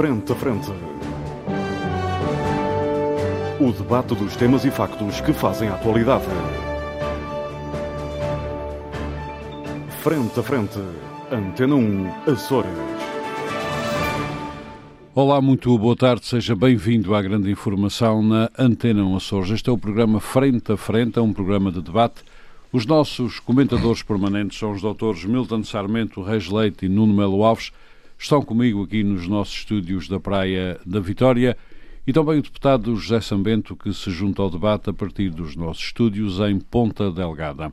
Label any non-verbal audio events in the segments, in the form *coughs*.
Frente a Frente. O debate dos temas e factos que fazem a atualidade. Frente a Frente. Antena 1, Açores. Olá, muito boa tarde, seja bem-vindo à grande informação na Antena 1 Açores. Este é o programa Frente a Frente, é um programa de debate. Os nossos comentadores permanentes são os doutores Milton Sarmento, Reis Leite e Nuno Melo Alves. Estão comigo aqui nos nossos estúdios da Praia da Vitória e também o deputado José Sambento, que se junta ao debate a partir dos nossos estúdios em Ponta Delgada.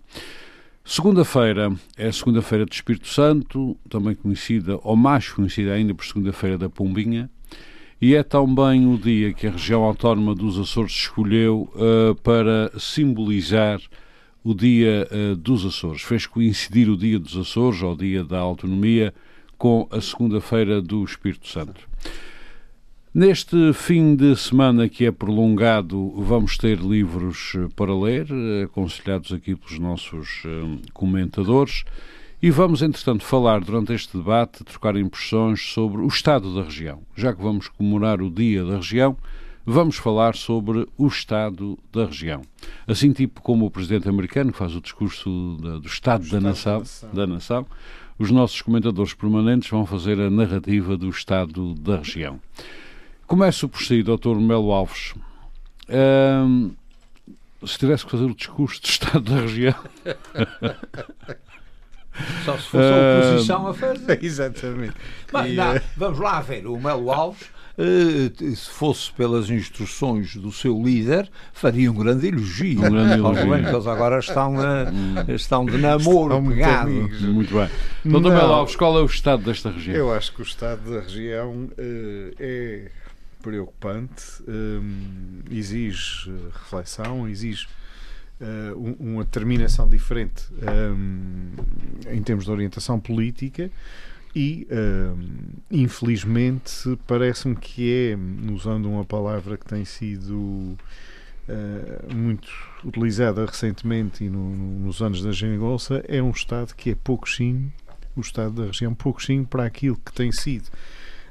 Segunda-feira é a segunda-feira do Espírito Santo, também conhecida, ou mais conhecida ainda por segunda-feira da Pombinha, e é também o dia que a região autónoma dos Açores escolheu uh, para simbolizar o dia uh, dos Açores. Fez coincidir o dia dos Açores, ou o dia da autonomia, com a segunda-feira do Espírito Santo. Neste fim de semana que é prolongado, vamos ter livros para ler, aconselhados aqui pelos nossos comentadores, e vamos, entretanto, falar durante este debate, trocar impressões sobre o estado da região. Já que vamos comemorar o Dia da Região, vamos falar sobre o estado da região. Assim, tipo como o presidente americano que faz o discurso da, do estado, da, estado nação, da, nação. da nação, os nossos comentadores permanentes vão fazer a narrativa do estado da região. Começo por si, Dr. Melo Alves. se tivesse que fazer o discurso do *laughs* estado da região. Só se fosse a oposição a fazer. *laughs* Exatamente. Mas, E, não, eh, vamos lá ver. O Melo Alves, se fosse pelas instruções do seu líder, faria um grande elogio. Um grande Aos elogio. governos, Eles agora estão, eh, estão de namoro Estão muito pegado. amigos. Muito bem. Não. Melo Alves, qual é o estado desta região? Eu acho que o estado da região eh, é preocupante, hum, exige eh, reflexão, exige eh, um- uma determinação diferente hum, em termos de orientação política e, hum, infelizmente, parece-me que é, usando uma palavra que tem sido eh, muito utilizada recentemente e no- no- nos anos da geringonça, é um Estado que é pouquinho, o Estado da região, pouquinho para aquilo que tem sido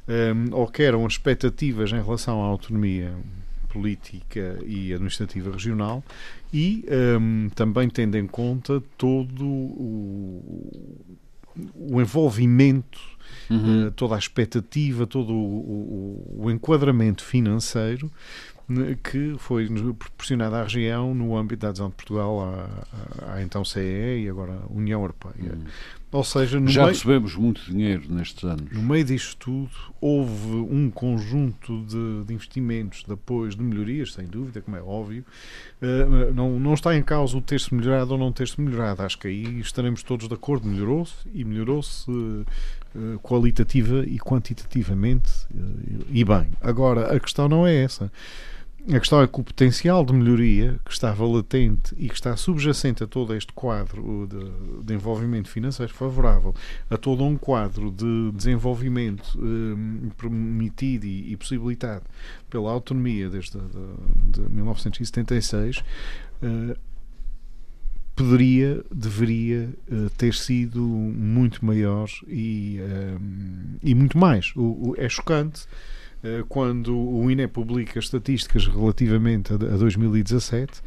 um, ou que eram as expectativas em relação à autonomia política e administrativa regional e um, também tendo em conta todo o, o envolvimento Uhum. eh, toda a expectativa, todo o, o- o enquadramento financeiro que foi nos proporcionado à região no âmbito da adesão de Portugal à, à- à então CE e agora União Europeia. Uhum. Ou seja, no Já meio, recebemos muito dinheiro nestes anos. no meio disto tudo, houve um conjunto de, de investimentos, de apoios, de melhorias, sem dúvida, como é óbvio. Eh, não, não está em causa o ter-se melhorado ou não ter-se melhorado. Acho que aí estaremos todos de acordo. Melhorou-se e melhorou-se eh, qualitativa e quantitativamente e bem. Agora, a questão não é essa. A questão é que o potencial de melhoria que estava latente e que está subjacente a todo este quadro de, de envolvimento financeiro favorável, a todo um quadro de desenvolvimento eh, permitido e, e possibilitado pela autonomia desde de, de 1976, eh, poderia, deveria eh, ter sido muito maior e, e muito mais. O- o- é chocante quando o INE publica estatísticas relativamente a, a 2017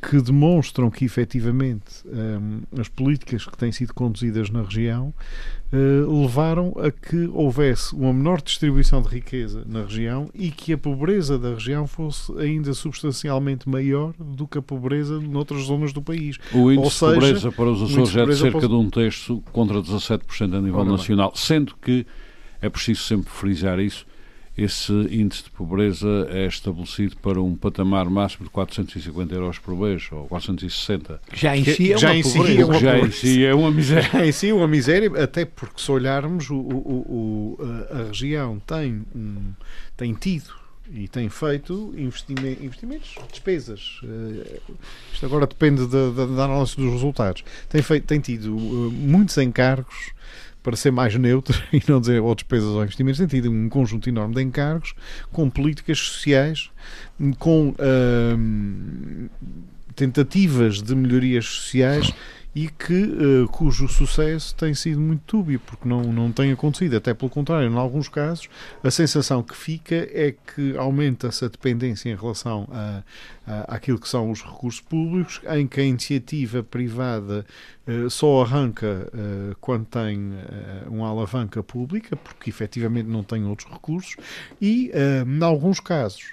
que demonstram que efetivamente eh, as políticas que têm sido conduzidas na região eh, levaram a que houvesse uma menor distribuição de riqueza na região e que a pobreza da região fosse ainda substancialmente maior do que a pobreza noutras zonas do país. O índice Ou seja, de pobreza para os Açores é de cerca de um terço contra 17% a nível nacional, sendo que é preciso sempre frisar isso. Esse índice de pobreza é estabelecido para um patamar máximo de 450 euros por mês, ou 460. Já em si é Já uma em si pobreza. é uma Já em si é uma miséria. em si uma miséria, até porque se olharmos o, o- o- a, região tem, um, tem tido e tem feito investime- investimentos, despesas. Eh, isto agora depende da, da, da análise dos resultados. Tem, feito, tem tido eh, muitos encargos para ser mais neutro *laughs* e não dizer ou despesas ou investimentos, tem tido um conjunto enorme de encargos com políticas sociais, com ahm, tentativas de melhorias sociais e que, uh, cujo sucesso tem sido muito túbio, porque não, não tem acontecido. Até pelo contrário, em alguns casos, a sensação que fica é que aumenta-se a dependência em relação a, àquilo que são os recursos públicos, em que a iniciativa privada uh, só arranca uh, quando tem uma alavanca pública, porque efetivamente não tem outros recursos, e, em alguns casos,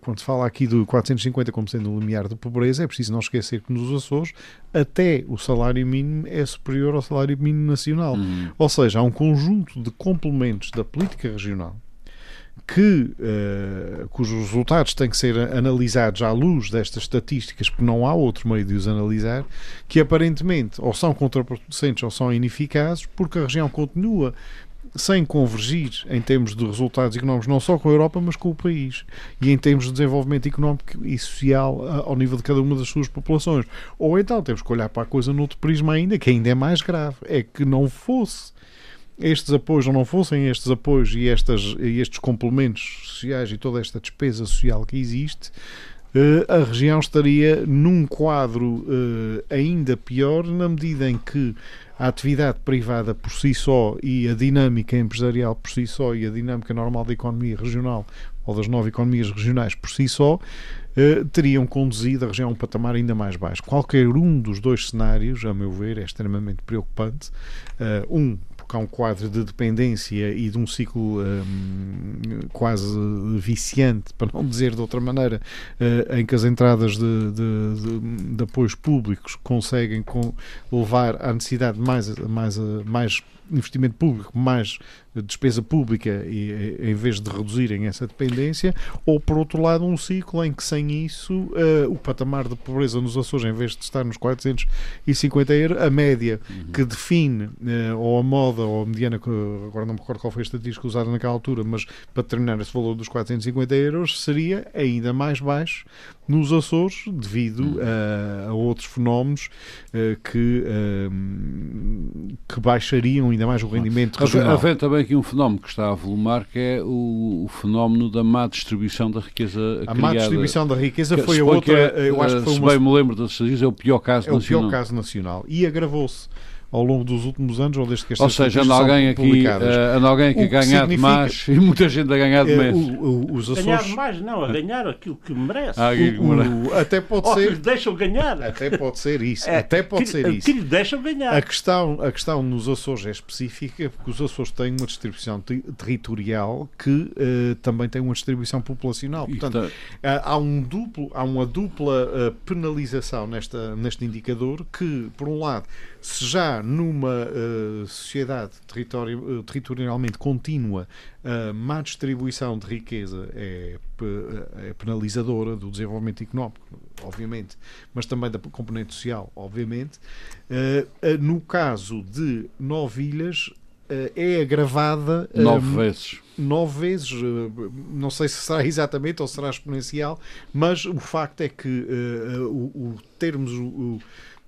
quando se fala aqui do 450 como sendo o limiar de pobreza, é preciso não esquecer que nos Açores até o salário mínimo é superior ao salário mínimo nacional. Uhum. Ou seja, há um conjunto de complementos da política regional que, uh, cujos resultados têm que ser analisados à luz destas estatísticas, porque não há outro meio de os analisar, que aparentemente ou são contraproducentes ou são ineficazes, porque a região continua sem convergir em termos de resultados económicos, não só com a Europa, mas com o país. E em termos de desenvolvimento económico e social ao nível de cada uma das suas populações. Ou então temos que olhar para a coisa noutro prisma ainda, que ainda é mais grave. É que não fosse estes apoios, ou não fossem estes apoios e, estas, estes complementos sociais e toda esta despesa social que existe, eh, a região estaria num quadro eh, ainda pior, na medida em que a atividade privada por si só e a dinâmica empresarial por si só e a dinâmica normal da economia regional ou das nove economias regionais por si só eh, teriam conduzido a região a um patamar ainda mais baixo. Qualquer um dos dois cenários, a meu ver, é extremamente preocupante. Um, porque há um quadro de dependência e de um ciclo um, quase viciante, para não dizer de outra maneira, uh, em que as entradas de, de, de, apoios públicos conseguem com, levar à necessidade de mais, mais, mais investimento público, mais despesa pública e, em vez de reduzirem essa dependência, ou por outro lado um ciclo em que sem isso uh, o patamar de pobreza nos Açores, em vez de estar nos 450 euros, a média uhum. que define uh, ou a moda ou a mediana, agora não me recordo qual foi a estatística usada naquela altura, mas para determinar esse valor dos 450 euros seria ainda mais baixo nos Açores devido a, a, outros fenómenos uh, que, que baixariam ainda mais o rendimento regional. Havendo também aqui um fenómeno que está a volumar, que é o, o fenómeno da má distribuição da riqueza A criada. má distribuição da riqueza que, foi a outra, é, eu acho que foi se uma... bem me lembro das estatísticas, é o pior caso é nacional. É o pior caso nacional. E agravou-se ao longo dos últimos anos, ou desde que estas Ou seja, anda alguém, aqui, uh, anda alguém aqui a ganhar de mais *laughs* e muita gente a ganhar de é, menos. O, o, os Açores... Ganhar de mais, não, a ganhar aquilo que merece. Ah, o, até pode ser. que lhe deixam ganhar. Até pode ser isso. É, até pode que, ser isso. Que lhe deixam ganhar. A questão, a questão nos Açores é específica porque os Açores têm uma distribuição territorial que uh, também tem uma distribuição populacional. Portanto, uh, há, um duplo, há uma dupla penalização nesta, neste indicador que, por um lado, se já numa uh, sociedade territori uh, territorialmente contínua a uh, má distribuição de riqueza é, é, penalizadora do desenvolvimento económico, obviamente, mas também da componente social, obviamente, eh, eh, no caso de nove ilhas é agravada nove vezes. Nove vezes, não sei se será *laughs* exatamente ou será exponencial, mas o facto é que o, o termos o,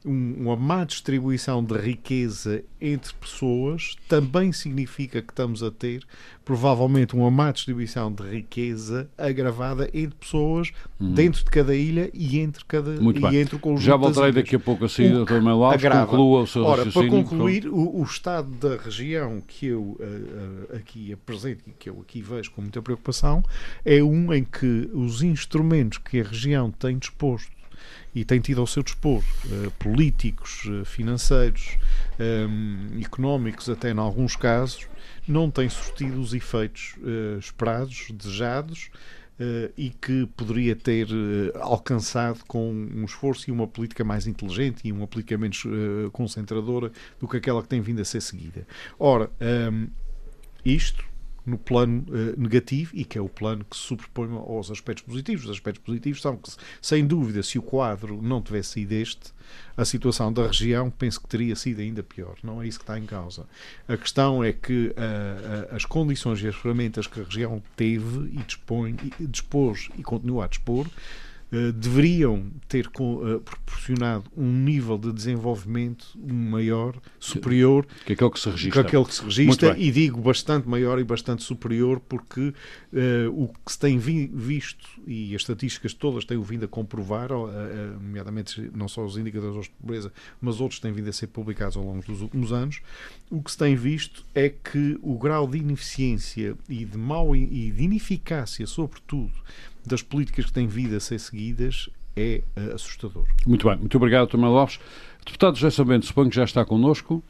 uma má distribuição de riqueza entre pessoas também significa que estamos a ter provavelmente uma má distribuição de riqueza agravada entre pessoas hum. dentro de cada ilha e entre cada Muito e bem. entre o conjunto Já voltarei daqui a pouco a sair, Dr. Mel Alves, conclua o seu Ora, para concluir, o, o, estado da região que eu uh, aqui apresento e que eu aqui vejo com muita preocupação é um em que os instrumentos que a região tem disposto e tem tido ao seu dispor uh, políticos, uh, financeiros, um, ehm, económicos, até em alguns casos, não têm surtido os efeitos uh, esperados, desejados. e que poderia ter alcançado com um esforço e uma política mais inteligente e uma política menos concentradora do que aquela que tem vindo a ser seguida. Ora, um, ehm, isto no plano uh, negativo e que é o plano que se sobrepõe aos aspectos positivos. Os aspectos positivos são que, sem dúvida, se o quadro não tivesse sido este, a situação da região penso que teria sido ainda pior. Não é isso que está em causa. A questão é que uh, as condições e as ferramentas que a região teve e dispõe, e dispôs e continua a dispor uh, deveriam ter uh, proporcionado um nível de desenvolvimento maior, superior que aquele que se registra, que, aquele que se registra e digo bastante maior e bastante superior porque uh, o que se tem vi visto e as estatísticas todas têm vindo a comprovar, nomeadamente não só os indicadores de pobreza, mas outros têm vindo a ser publicados ao longo dos últimos anos, o que se tem visto é que o grau de ineficiência e de mau e de ineficácia, sobretudo, das políticas que têm vindo a ser seguidas é uh, assustador. Muito bem, muito obrigado, Tomé Lopes. Deputado José Sabento, suponho que já está connosco.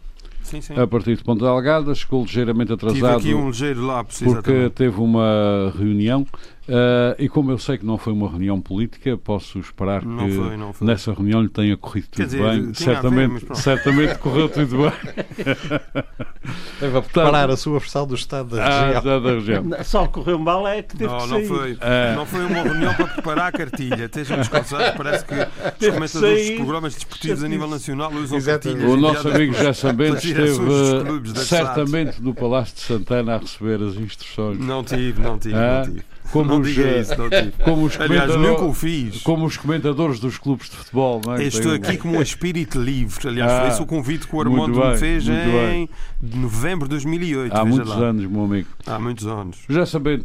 Sim, sim. A partir de Ponta Delgada, chegou ligeiramente atrasado. Tive aqui um ligeiro lapso, Porque exatamente. teve uma reunião Uh, e como eu sei que não foi uma reunião política, posso esperar não que foi, foi. nessa reunião lhe tenha corrido tudo dizer, bem. Certamente, ver, certamente correu tudo bem. *laughs* Deve preparar a sua versão do Estado da ah, região. Ah, da região. Só correu mal é que teve não, que não foi, é. não foi uma reunião para preparar a cartilha. Estejam descansados. Parece que os comentadores dos programas desportivos a nível nacional usam Exatamente. cartilhas. O nosso amigo José Sambento esteve certamente no Palácio de Santana a receber as instruções. Não tive, não tive, ah, não tive. Como não os, diga isso, não tive. Como os Aliás, nunca o fiz. Como os comentadores dos clubes de futebol, não é? Estou aqui como um espírito livre. Aliás, ah, foi esse o convite que o Armando me fez em bem. novembro de 2008. Há muitos lá. anos, meu amigo. Há muitos anos. Já sabendo,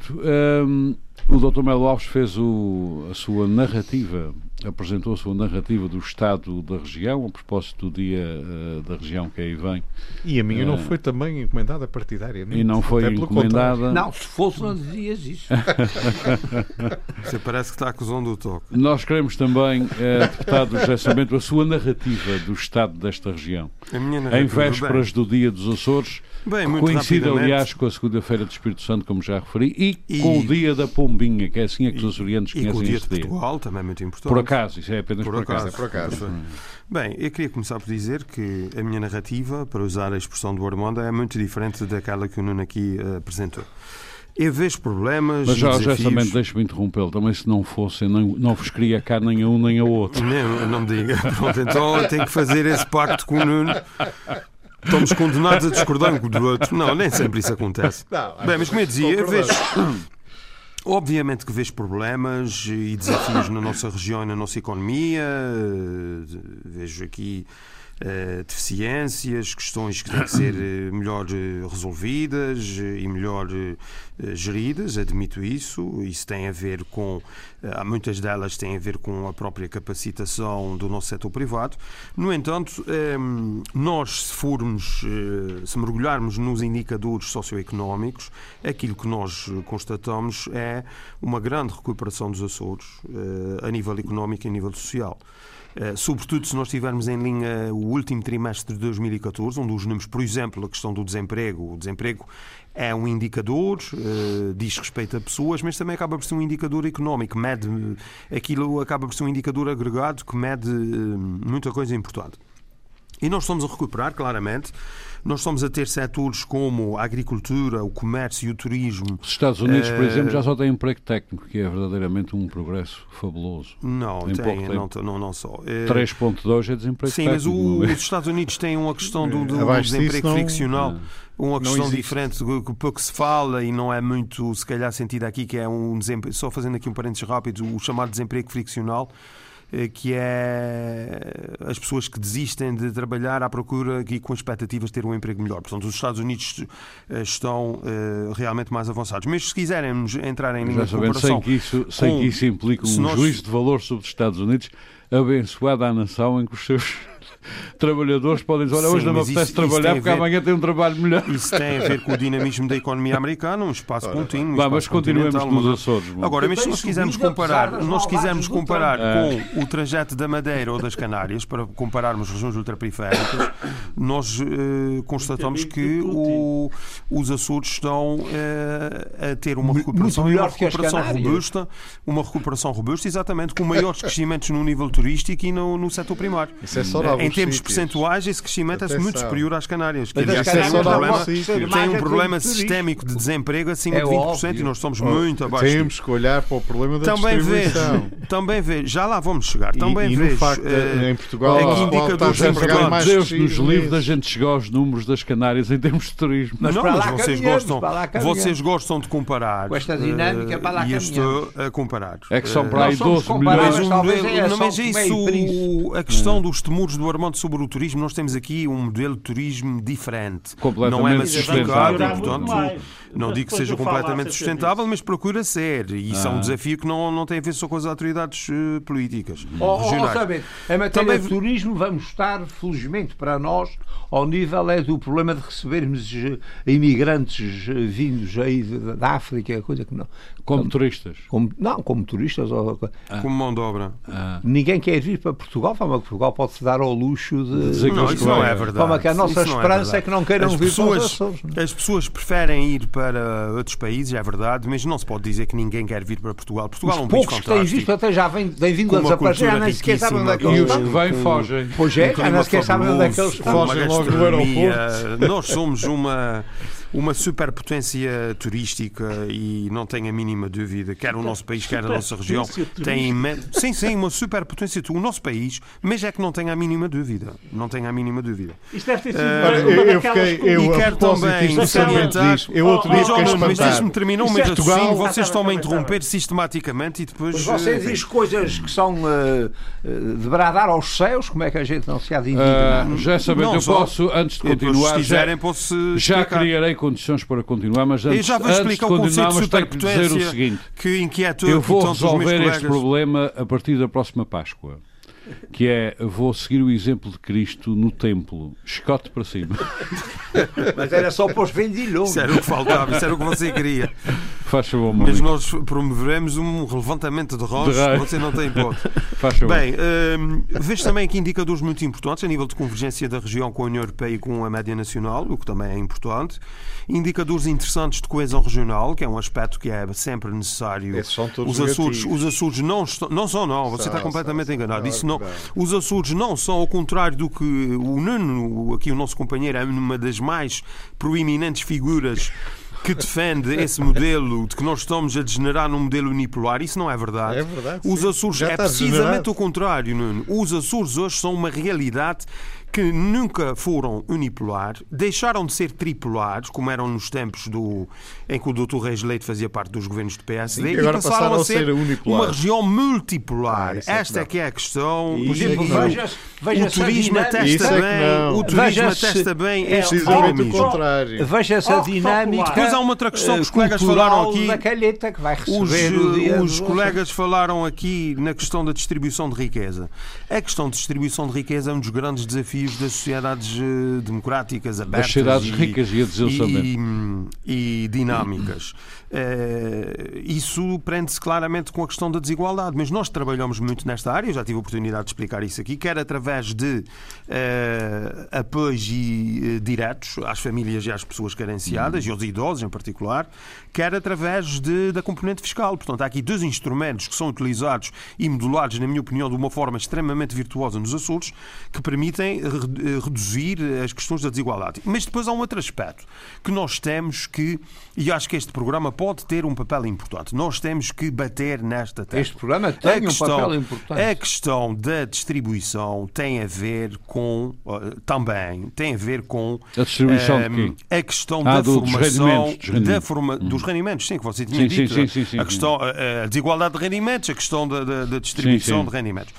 um, o Dr. Melo Alves fez o, a sua narrativa apresentou a sua narrativa do estado da região, a propósito do dia uh, da região que aí vem. E a minha uh, não foi também encomendada partidariamente. E não foi encomendada. Não, se fosse, não dizias isso. *laughs* Você parece que está acusando o toque. Nós queremos também, uh, deputado José Samento, a sua narrativa do estado desta região. em vésperas do dia dos Açores. Bem, coincide, aliás, com a segunda-feira do Espírito Santo, como já referi, e, e, com o dia da Pombinha, que é assim é que os orientes conhecem e com o dia de Portugal, também é muito importante. Por acaso, isso é apenas por, por acaso. acaso. É por acaso. Bem, eu queria começar por dizer que a minha narrativa, para usar a expressão do Armando, é muito diferente daquela que o Nuno aqui uh, apresentou. Eu vejo problemas. Mas já, desafios... já também deixe-me interrompê-lo. Também, se não fosse, não, não vos queria cá nem a um nem a outro. Não, não me diga. Pronto, então eu tenho que fazer esse pacto com o Nuno estamos condenados a discordar um do outro. Não, nem sempre isso acontece. Não, Bem, mas como eu dizia, eu vejo. Obviamente que vejo problemas e desafios na nossa região e na nossa economia. Vejo aqui uh, deficiências, questões que têm que ser uh, melhor uh, resolvidas e melhor geridas, admito isso. Isso tem a ver com, muitas delas têm a ver com a própria capacitação do nosso setor privado. No entanto, nós, se formos, se mergulharmos nos indicadores socioeconómicos, aquilo que nós constatamos é uma grande recuperação dos Açores a nível económico e a nível social. Eh, sobretudo se nós tivermos em linha o último trimestre de 2014, onde os números, por exemplo, a questão do desemprego, o desemprego é um indicador, uh, diz respeito a pessoas, mas também acaba por ser um indicador económico, mede, aquilo acaba por ser um indicador agregado que mede uh, muita coisa importante. E nós estamos a recuperar, claramente. Nós estamos a ter setores como a agricultura, o comércio e o turismo. Os Estados Unidos, por exemplo, já só têm emprego técnico, que é verdadeiramente um progresso fabuloso. Não, tem, não, não, não só. 3.2 é desemprego Sim, técnico. Sim, mas o, os Estados Unidos têm uma questão do, do desemprego não, friccional. Uma questão diferente que pouco se fala e não é muito, se calhar, sentido aqui, que é um desemprego, só fazendo aqui um parênteses rápido, o chamado desemprego friccional eh, que é as pessoas que desistem de trabalhar à procura e com expectativas de ter um emprego melhor. Portanto, os Estados Unidos eh, estão eh, realmente mais avançados. Mas se quiserem entrar em linha de comparação... Sem que isso, sem que isso implique um nós... juízo de valor sobre os Estados Unidos, abençoada a nação em que os seus *laughs* trabalhadores podem dizer, olha, hoje não me apetece isso, trabalhar isso porque ver, amanhã tem um trabalho melhor. Isso tem a ver com o dinamismo da economia americana, um espaço Ora, contínuo. Vá, mas continuemos nos Açores. Agora, mas se nós quisermos comparar, nós quisermos comparar com o trajeto da Madeira ou das Canárias, para compararmos regiões ultraperiféricas, *coughs* nós uh, constatamos que o, os Açores estão uh, a ter uma recuperação, uma recuperação robusta, uma recuperação robusta, exatamente, com maiores crescimentos no nível turístico e no, no setor primário. Isso é só em termos percentuais, esse crescimento é muito superior às Canárias. Que, aliás, tem um problema, tem um problema sistémico de desemprego acima de 20% e nós estamos muito abaixo. Temos que olhar para o problema da também distribuição. Vejo, também vejo, já lá vamos chegar, também e, e vejo. Facto, uh, em Portugal, é que indicadores empregados. Deus nos livre da gente chegar aos números das Canárias em termos de turismo. Mas, não, mas vocês, gostam, vocês gostam de comparar. Com esta dinâmica, para lá E estou a comparar. É que são para aí 12 milhões. Não, mas isso, a questão dos temores do Armando sobre o turismo, nós temos aqui um modelo de turismo diferente. Não é massificado, portanto, não digo que seja completamente sustentável, mas procura ser. E isso é um desafio que não, não tem a ver só com as autoridades uh, políticas. Oh, regionais. Oh, em matéria Também... de turismo, vamos estar, felizmente para nós, ao nível é do problema de recebermos eh, imigrantes eh, vindos aí da África, coisa que não. Como, como turistas? Como, não, como turistas. Ou, ah. Como mão de obra. Ah. Ninguém quer vir para Portugal, que Portugal pode-se dar ao luxo de. Dizer que não, isso não é verdade. Forma que a nossa isso esperança é, é, que não queiram as vir pessoas, para os Açores. As pessoas preferem ir para outros países, é verdade, mas não se pode dizer que ninguém quer vir para Portugal. Portugal Os é um poucos que têm visto até já vêm, vêm vindo a desaparecer, já nem sequer sabem onde é que eles estão. E os que vêm fogem. Pois é, já nem sequer sabem onde é que eles estão. Fogem logo do aeroporto. Nós somos uma uma superpotência turística e não tenho a mínima dúvida, quer o nosso país, quer a nossa região, tem sim, sim, uma superpotência. O nosso país, mas é que não tenho a mínima dúvida. Não tenho a mínima dúvida. Isto deve ter sido uh, eu, eu fiquei, eu, e quero também salientar. Eu outro dia mas, mas deixe-me terminar o meu raciocínio. Vocês estão a interromper sistematicamente e depois. Mas você diz coisas que são uh, de bradar aos céus, como é que a gente não se há de indignar? Uh, já sabendo, eu posso, antes de continuar, quiserem, posso já criarei condições para continuar, mas antes, já vou explicar o conceito de superpotência o seguinte, que inquietou Eu vou resolver este problema a partir da próxima Páscoa que é vou seguir o exemplo de Cristo no templo, escote para cima. *laughs* Mas era só para os vendilhões. Isso era o que faltava, isso era o que você queria. Faz favor, Mas nós promoveremos um levantamento de rós, você não tem hipótese. *laughs* Faz favor. Bem, hum, vejo também aqui indicadores muito importantes a nível de convergência da região com a União Europeia e com a média nacional, o que também é importante. Indicadores interessantes de coesão regional, que é um aspecto que é sempre necessário. Esses são todos os Açores, os Açores não, estão, não são, não, você está completamente enganado. Isso não, os Açores não são, ao contrário do que o Nuno, aqui o nosso companheiro, é uma das mais proeminentes figuras que defende esse modelo de que nós estamos a degenerar num modelo unipolar. Isso não é verdade. É verdade. Os Açores é precisamente o contrário, Nuno. Os Açores hoje são uma realidade que nunca foram unipolar, deixaram de ser tripolares, como eram nos tempos do, em que o Dr. Reis Leite fazia parte dos governos do PSD, Sim, e passaram, passaram, a ser, uma região multipolar. Ah, é Esta é que é a questão. Por exemplo, veja, veja o turismo atesta bem, o turismo atesta bem é o contrário. Veja essa dinâmica. Depois há uma outra questão que os colegas falaram aqui. Da calheta que vai receber os, os colegas falaram aqui na questão da distribuição de riqueza. A questão de distribuição de riqueza é um dos grandes desafios desafios das sociedades eh, democráticas abertas. Sociedades e, ricas e E, e dinâmicas. Uh, isso prende-se claramente com a questão da desigualdade, mas nós trabalhamos muito nesta área, eu já tive a oportunidade de explicar isso aqui, quer através de uh, apoios e, uh, diretos às famílias e às pessoas carenciadas, uhum. e aos idosos em particular, quer através de, da componente fiscal. Portanto, há aqui dois instrumentos que são utilizados e modulados, na minha opinião, de uma forma extremamente virtuosa nos Açores, que permitem reduzir as questões da desigualdade. Mas depois há um outro aspecto que nós temos que, e acho que este programa pode pode ter um papel importante. Nós temos que bater nesta tecla. Este programa tem questão, um papel importante. A questão da distribuição tem a ver com também tem a ver com a distribuição de a questão ah, da do, formação dos rendimentos, dos, da forma, hum. dos rendimentos, sim, que você tinha sim, dito. Sim, sim, sim, a questão a desigualdade de rendimentos, a questão da, da, da distribuição de rendimentos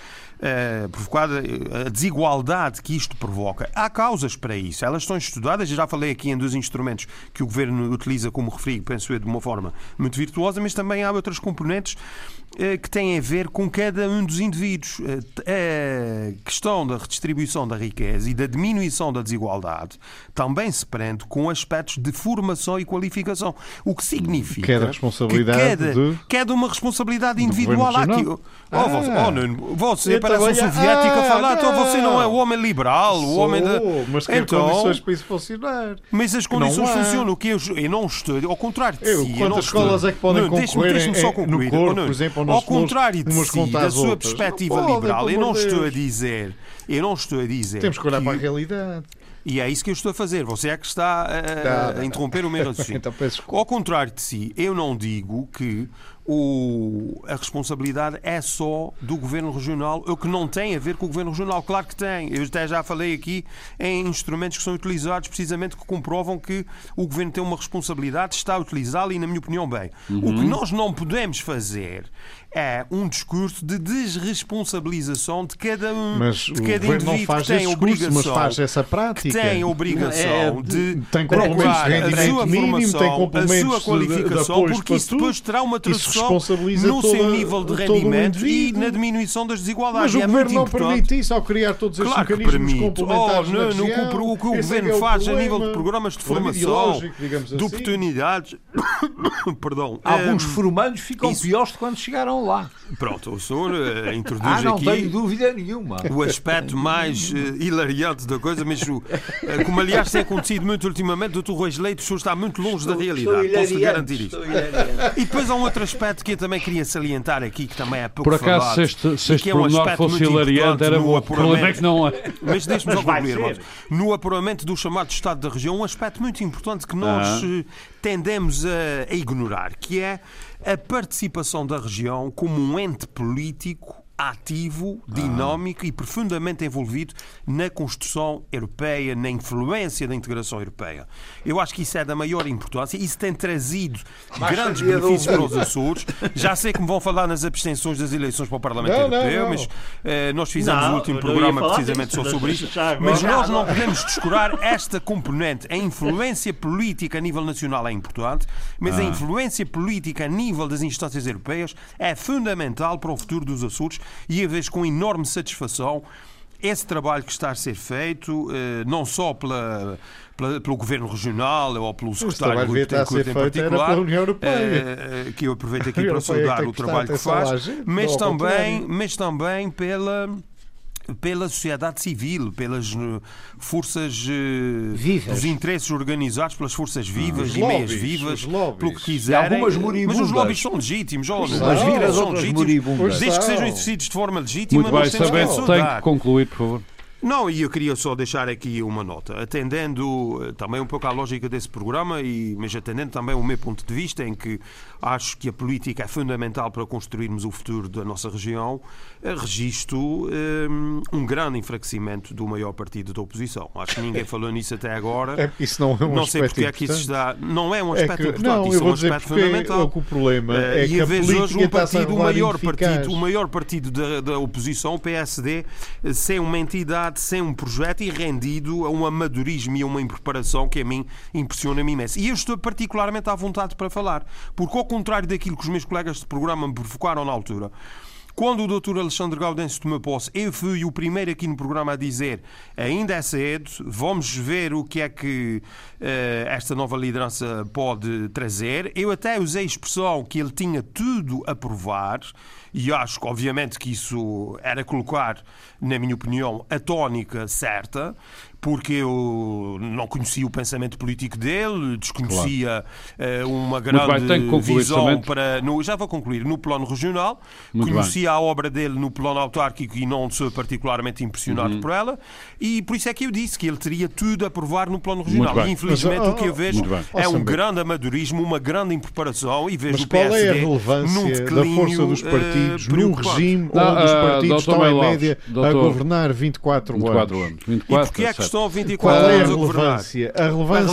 uh, provocada, a desigualdade que isto provoca. Há causas para isso, elas estão estudadas, eu já falei aqui em dois instrumentos que o Governo utiliza como referi, penso eu, de uma forma muito virtuosa, mas também há outras componentes uh, que têm a ver com cada um dos indivíduos. Uh, a questão da redistribuição da riqueza e da diminuição da desigualdade também se prende com aspectos de formação e qualificação, o que significa que é da responsabilidade que, de, que é de uma responsabilidade individual. Aqui, oh, ah. oh, oh, você, Federação Soviética a falar, então você não é o homem liberal, o homem da. Mas quer Então- condições para isso funcionar. Mas as condições há. funcionam. O que eu, eu não estou, ao contrário de si. eu não quantas estou- escolas é que podem Não, concorrer deixe-me em- só em- concluir. no Corpo, não. por exemplo, Ao contrário de si, da sua outras. perspectiva Não liberal, eu não estou a dizer, eu não estou a dizer Temos que olhar que- para a realidade. e é isso que eu estou a fazer. Você é que está a, a- a interromper o meu *laughs* raciocínio. Então. Ao contrário de si, eu não digo que o- a responsabilidade é só do Governo Regional, o que não tem a ver com o Governo Regional. Claro que tem. Eu até já falei aqui em instrumentos que são utilizados precisamente que comprovam que o Governo tem uma responsabilidade, está a utilizá-la e, na minha opinião, bem. O Uhum. que nós não podemos fazer é um discurso de desresponsabilização de cada um, Mas de o cada governo não indivíduo faz que tem discurso, mas obrigação faz essa que prática. tem a obrigação É, de tem complementos de a sua mínimo, tem formação, a complementos sua de- de qualificação, apoios porque isso depois terá uma tradução responsabiliza no seu nível de rendimento e na diminuição das desigualdades. Mas o é governo não importante. permite isso ao criar todos estes Claro mecanismos complementares Oh, na no- no- região. o que o Esse é governo é o faz a nível de problema. programas de Problema formação, de assim. oportunidades. *coughs* Perdão. Alguns Hum, formandos ficam isso- piores de quando chegaram lá. Pronto, o senhor eh, *laughs* introduz Ah, não aqui. tenho dúvida nenhuma. o aspecto mais eh, hilariante da coisa, mas o, eh, como aliás tem acontecido muito ultimamente, o Dr. Reis Leite, o senhor está muito longe da realidade, posso-lhe garantir isso. E depois há um outro aspecto que eu também queria salientar aqui, que também é pouco Por acaso, falado, se este, se este é um pormenor aspecto fosse hilariante, era no bom. O problema é que não é. Mas deixe-me só concluir, vamos. No apuramento do chamado Estado da região, um aspecto muito importante que nós Ah. eh, tendemos a, a ignorar, que é a participação da região como um ente político ativo, dinâmico e profundamente envolvido na construção europeia, na influência da integração europeia. Eu acho que isso é da maior importância. Isso tem trazido grandes sabia de benefícios para os Açores. Já sei que me vão falar nas abstenções das eleições para o Parlamento Não, não, Europeu, não. mas eh, nós fizemos Não, o último não programa precisamente disso, só sobre mas isso. Mas nós não podemos descurar esta componente. A influência política a nível nacional é importante, mas a influência política a nível das instâncias europeias é fundamental para o futuro dos Açores e eu vejo com enorme satisfação esse trabalho que está a ser feito, eh, não só pela, pela- pelo Governo Regional ou pelo Secretário Rui a Betancourt em feito particular, pela União Europeia. eh, que eu aproveito aqui A para Europeia saudar o trabalho que faz, mas também, mas também pela pela sociedade civil, pelas eh, forças eh, Vivas. dos interesses organizados, pelas forças vivas Os e meias vivas, pelo que quiserem. algumas mas os lobbies são legítimos, são. vira as são outras legítimos, moribundas. desde que São. sejam exercidos de forma legítima, Muito bem, nós temos que saudar. que concluir, por favor. Não, e eu queria só deixar aqui uma nota, atendendo eh, também um pouco à lógica desse programa, e, mas atendendo também o meu ponto de vista, em que acho que a política é fundamental para construirmos o futuro da nossa região, eh, registro eh, um grande enfraquecimento do maior partido da oposição. Acho que ninguém falou nisso até agora. É, isso não é um não sei porque é que isso está. Não é um É aspecto que- importante, não, isso é um aspecto fundamental. é o problema é e que a política hoje um partido, o maior partido, o maior partido da, da oposição, o PSD, sem uma entidade, sem um projeto e rendido a um amadorismo e a uma impreparação que a mim impressiona-me imenso. E eu estou particularmente à vontade para falar, porque ao contrário daquilo que os meus colegas de programa me provocaram na altura, quando o Dr. Alexandre Gaudense tomou posse, eu fui o primeiro aqui no programa a dizer ainda é cedo, vamos ver o que é que eh, esta nova liderança pode trazer. Eu até usei a expressão que ele tinha tudo a provar e acho que, obviamente, que isso era colocar, na minha opinião, a tónica certa, porque eu não conhecia o pensamento político dele, desconhecia eh, uma bem, grande concluir visão para. No, já vou concluir. No plano regional, Muito conhecia a obra dele no plano autárquico e não sou particularmente Uhum. impressionado por ela, e por isso é que eu disse que ele teria tudo a provar no plano regional. bem. E infelizmente Mas, oh, o que eu vejo muito bem. é um grande amadorismo, uma grande impreparação e vejo Mas o qual PSD é a num relevância da declínio, força dos eh, partidos num preocupante. regime onde os ah, partidos estão em média a Dr. governar 24, 24 anos? anos. E 24, porquê é que. Estão 24 Qual é a anos a governar? relevância? A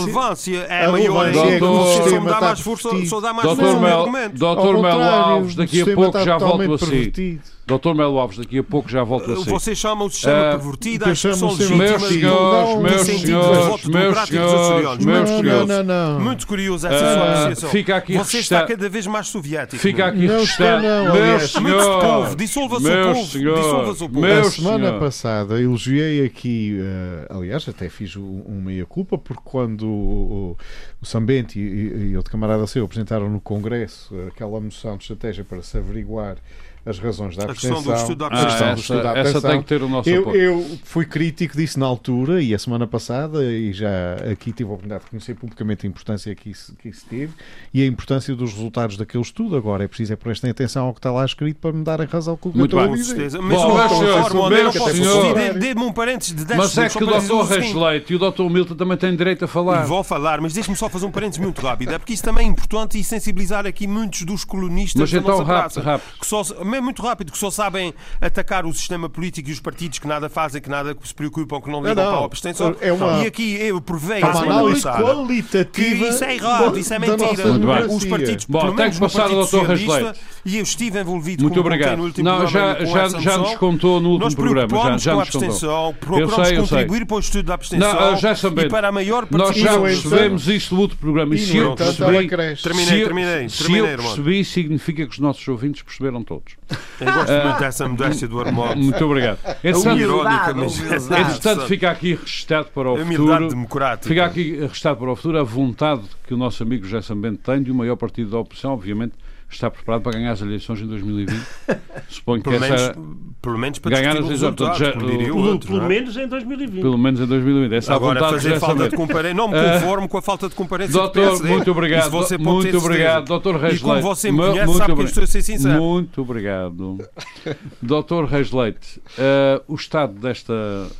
A relevância, é a maior relevância é sistema sistema dá mais força, só dá mais força Doutor ao Mel, argumento. Melo contrário, Alves, daqui a pouco já volto a si. Dr. Melo Alves, daqui a pouco já volto a si. Vocês chamam o sistema Ah, pervertido à eu chamo expressão o sistema legítima Meus senhores, Não, meus senhores, meus senhores, meus senhores. não, não, não. Muito curioso essa Ah, sua apreciação. fica aqui Você resta- está cada vez mais soviético. Fica aqui Não, registado. não, Meus povo, senhores, dissolva-se o meus povo, senhores, dissolva-se o povo. meus a semana senhores. passada elogiei aqui, eh, aliás, até fiz um, um meia-culpa, porque quando o, o, o Sambente e, e, e outro camarada seu apresentaram no Congresso aquela moção de estratégia para se averiguar as razões da A questão abstenção. do estudo da Ah, abstenção. da essa, essa abstenção. tem que ter o nosso Eu, apoio. eu fui crítico disso na altura e a semana passada e já aqui tive a oportunidade de conhecer publicamente a importância que isso, que isso teve e a importância dos resultados daquele estudo. Agora é preciso é prestem atenção ao que está lá escrito para me darem razão com o que Muito eu bem. a Com dizer. certeza. Mas Bom, não senhor, eu não posso. Dê-me um parênteses de 10 Mas é que o Dr. Reis e o Dr. Milton também têm direito a E falar. vou falar, mas deixe-me só fazer um parênteses muito rápido. É porque isso também é importante e sensibilizar aqui muitos dos colunistas Mas da então, nossa rápido, praça. rápido. Que só, mas muito rápido, que só sabem atacar o sistema político e os partidos que nada fazem, que nada se preocupam, que não ligam não. para a abstenção. É uma- E aqui eu provei É uma análise qualitativa. isso é errado, isso é mentira. Os partidos, Bom, pelo menos que no Partido Socialista, e eu estive envolvido Muito obrigado. no último Não, programa já, com já, essa já nos contou no último Nós programa. Já, preocupamos já com a nos contou. abstenção, procuramos sei, eu sei. contribuir para o estudo da abstenção Não, já sabendo. e para a maior Nós já percebemos isso no outro programa. E, se eu percebi. Terminei, se eu- terminei, se eu percebi, significa que os nossos ouvintes perceberam todos. Eu gosto muito dessa modéstia do Armando. *laughs* Muito obrigado. É Entretanto, irónica, mas humildade. entretanto, fica aqui registado para o futuro. democrática. Fica aqui registado para o futuro a vontade que o nosso amigo José Sambento tem de o maior partido da oposição, obviamente, está preparado para ganhar as eleições em 2020. *laughs* Suponho que Pelo menos, essa, pelo menos para ganhar as eleições. Já- Pelo, outro. pelo não é? menos em 2020. pelo menos em 2020. Essa é a Agora, vontade de fazer falta de comparência, não me Ah. *laughs* conformo com a falta de comparência do Doutor, PSD. muito obrigado. Você muito obrigado, doutor Reis E como Leite. você me conhece, muito sabe que eu estou a ser sincero. Muito obrigado. *laughs* doutor Reis Leite, eh, o estado desta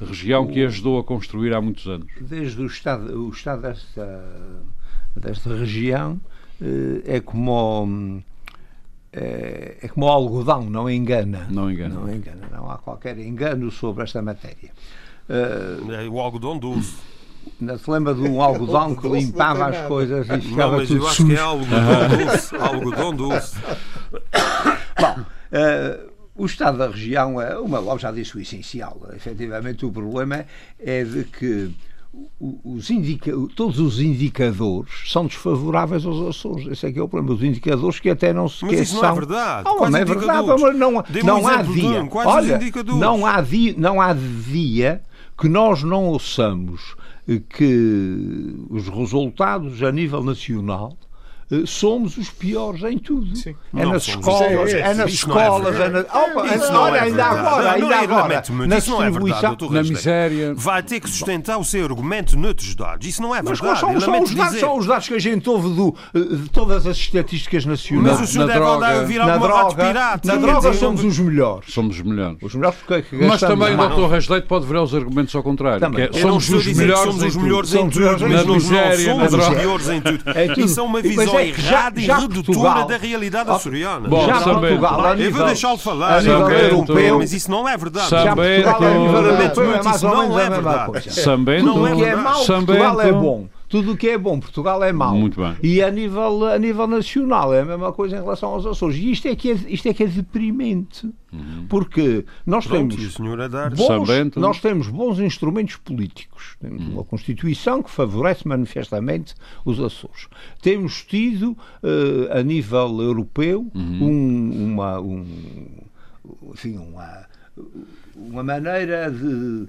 região que ajudou a construir há muitos anos. Desde o estado, o estado desta, desta região eh, é como hum, é, é como o algodão, não engana. Não engana. Não engana, não há qualquer engano sobre esta matéria. É o algodão doce. ainda se lembra de um algodão que *laughs* não limpava as coisas e Não, ficava mas eu tudo acho que é sujo. algodão doce. Algodão doce. *coughs* Bom, eh, o estado da região, é uma, logo já disse o essencial. Efetivamente, o problema é de que o- os indica, todos os indicadores são desfavoráveis aos Açores. Esse é que é o problema. Os indicadores que até não se Mas isso não é verdade. Ah, não é verdade, não, não um há dia. Olha, não há dia, não há dia que nós não ouçamos que os resultados a nível nacional somos os piores em tudo. Sim. É Não nas escolas, Isso é- é nas é escolas, é, na, Opa, Isso não olha, é ainda agora, ainda agora, na é distribuição. Na miséria. Vai ter que sustentar o seu argumento noutros dados. Isso não é Mas verdade. quais são, são os dados, são os dados que a gente ouve do, eh, de todas as estatísticas Mas nacionais. o senhor na deve droga, andar a ouvir na alguma rádio droga, pirata. na droga somos os melhores. Somos os melhores. Os melhores porque Mas gastamos também o. Dr. Reis Leite pode ver os argumentos ao contrário. É, somos os dizer que melhores somos em os tudo. melhores em tudo, melhores mas na miséria, na somos os piores em tudo. É tudo. Isso é uma Mas visão é que já- errada e já redutora Portugal- da realidade açoriana. Bom, já. Portugal, a Eu vou nível, deixá-lo a falar. nível Sambento. europeu, Mas isso não é verdade. Sambento. já Portugal, a nível Sambento. europeu, é mais Isso ou não menos é a mesma verdade. coisa. Sambento. Não é é verdade. mau. Portugal é bom. Tudo o que é bom, Portugal é mau. Muito bem. E a nível, a nível nacional é a mesma coisa em relação aos Açores. E isto é que é, isto é, que é deprimente. Porque nós Pronto, o temos senhor a dar. bons, nós temos bons instrumentos políticos. Temos uma Constituição que favorece manifestamente os Açores. Temos tido, eh, a nível europeu, um- uma, um, enfim, uma, uma maneira de,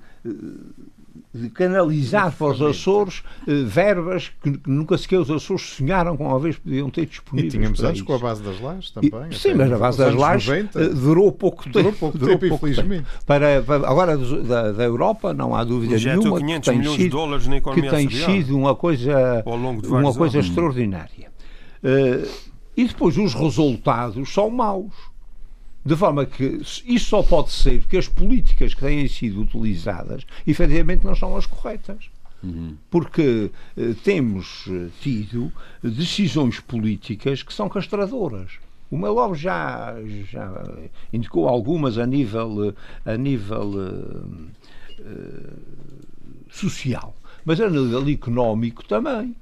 de canalizar para os Açores eh, verbas que, que nunca sequer os Açores sonharam com uma vez podiam ter E disponíveis. tínhamos para antes com a base das lajes E- também. Sim, até mas a base das lajes 90. eh, durou pouco tempo. Durou pouco tempo, infelizmente. Para, para- agora da, da Europa não há dúvida Injetou nenhuma que 500 tem milhões de sido, dólares na que economia tem açoriana. sido uma coisa, Ao longo de uma coisa anos. extraordinária. Eh, e depois os resultados são maus. De forma que isso só pode ser porque as políticas que têm sido utilizadas efetivamente não são as corretas. Porque eh, temos eh, tido decisões políticas que são castradoras. O meu logo já, já indicou algumas a nível, eh, a nível eh, eh, social, mas a nível económico também.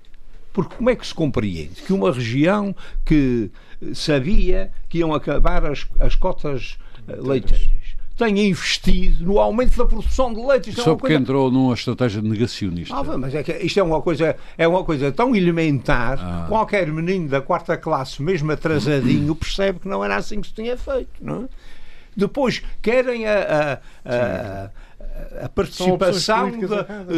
Porque como é que se compreende que uma região que sabia que iam acabar as, as cotas eh, leiteiras tenha investido no aumento da produção de leite? Isto é Só uma porque coisa entrou numa estratégia negacionista. ah, mas é que isto é uma coisa, é uma coisa tão elementar Ah. que qualquer menino da quarta classe, mesmo atrasadinho, percebe que não era assim que se tinha feito. Não é? Depois querem a, a, a- a participação erradas. eh,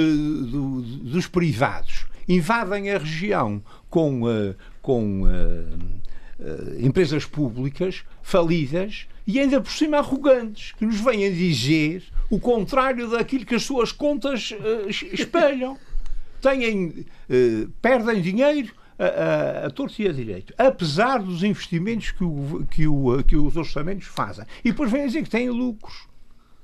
do- dos privados, invadem a região com, eh, com eh, empresas públicas falidas e ainda por cima arrogantes, que nos vêm dizer o contrário daquilo que as suas contas uh, espelham. Têm, uh, perdem dinheiro a, a, a torto e a direito, apesar dos investimentos que, o, que, o, que os orçamentos fazem. E depois vêm dizer que têm lucros.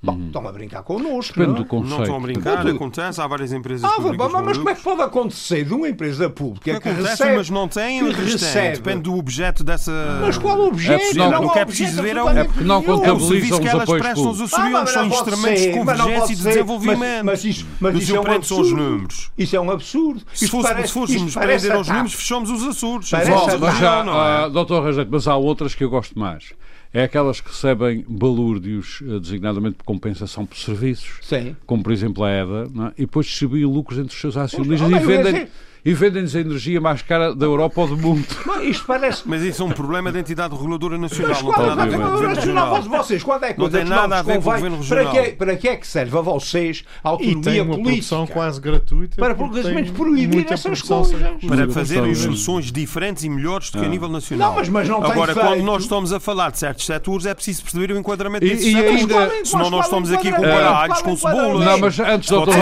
Bom, uhum. estão a brincar connosco. Depende não? do conceito. Não estão a brincar, acontece, há várias empresas ah, públicas. Mas, mas como é que pode acontecer de uma empresa pública que acontece, recebe, mas não tem, que recebe. Depende do objeto dessa. Mas qual objeto? É não, não, que é preciso ver é o, é porque não contabilizam os apoios públicos. Os açorianos ah, são instrumentos de convergência e de desenvolvimento. Mas, isso, mas isso é um absurdo. são os números. Isso é um absurdo. Se, fosse, se fôssemos prender aos números, fechamos os Açores. Mas já, doutor Rangel, mas há outras que eu gosto mais é aquelas que recebem balúrdios, eh, designadamente por compensação por serviços, Sim. como por exemplo a EDA, é? e depois distribuem lucros entre os seus acionistas e vendem e vendem-nos a energia mais cara da Europa ou do mundo. *laughs* Mas isto parece. Mas isso é um problema da entidade reguladora nacional. Mas qual, não tem nada a ver nacional. Vocês, quando é que não tem nada a ver com o governo regional. Para que, para que é que serve a vocês a autonomia e tem uma política? produção quase gratuita. Para simplesmente proibir essas coisas. Para fazerem soluções diferentes e melhores do que a nível nacional. Não, mas, mas não Agora, tem quando nós estamos a falar de certos setores, é preciso perceber o enquadramento desses e, setores. Ainda, Senão nós estamos aqui a comparar alhos com cebolas. Não, mas antes, doutor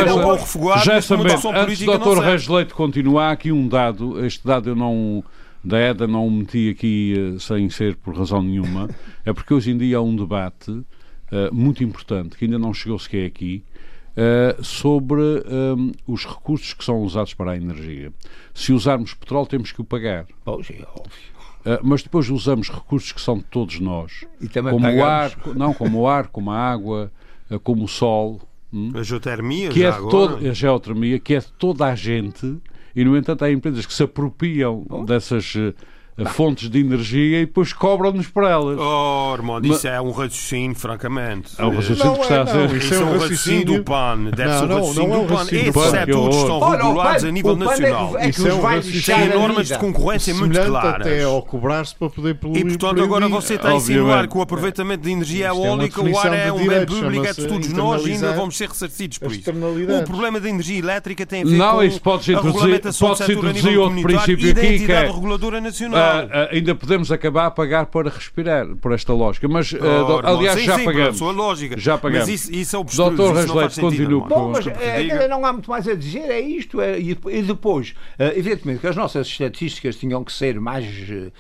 Reis Leite continuar, aqui um dado este dado eu não da EDA não o meti aqui uh, sem ser por razão nenhuma, *laughs* é porque hoje em dia há um debate uh, muito importante que ainda não chegou sequer aqui uh, sobre um, os recursos que são usados para a energia. Se usarmos petróleo temos que o pagar. Sim, óbvio. mas depois usamos recursos que são de todos nós, como pagamos. o ar, não, como o ar, como a água, como o sol, hum, a geotermia, que é de todo, a geotermia, que é de toda a gente e, no entanto, há empresas que se apropriam oh. dessas fontes de energia e depois cobram-nos por elas. Oh, irmão, isso é um raciocínio, francamente. É um raciocínio não que está é, a ser. Isso é um raciocínio do PAN. Deve ser um raciocínio do PAN. Esses setores estão regulados a nível nacional. É que, é vai Tem normas de concorrência muito claras. até ao cobrar-se para poder poluir. E, portanto, agora você está a insinuar que o aproveitamento de energia eólica, o ar é um bem público, é de todos nós e ainda vamos ser ressarcidos por isso. O problema da energia elétrica tem a ver com a regulamentação do setor a nível comunitário e da entidade reguladora nacional. Ainda podemos acabar a pagar para respirar, por esta lógica. Mas, uh, oh, aliás, sim, já sim, pagamos. Sua lógica. Já pagamos. Mas isso, isso é o Doutor Rasleite, continua. Bom, mas é, não há muito mais a dizer, é isto. É, e, depois, uh, evidentemente, que as nossas estatísticas tinham que ser mais, uh,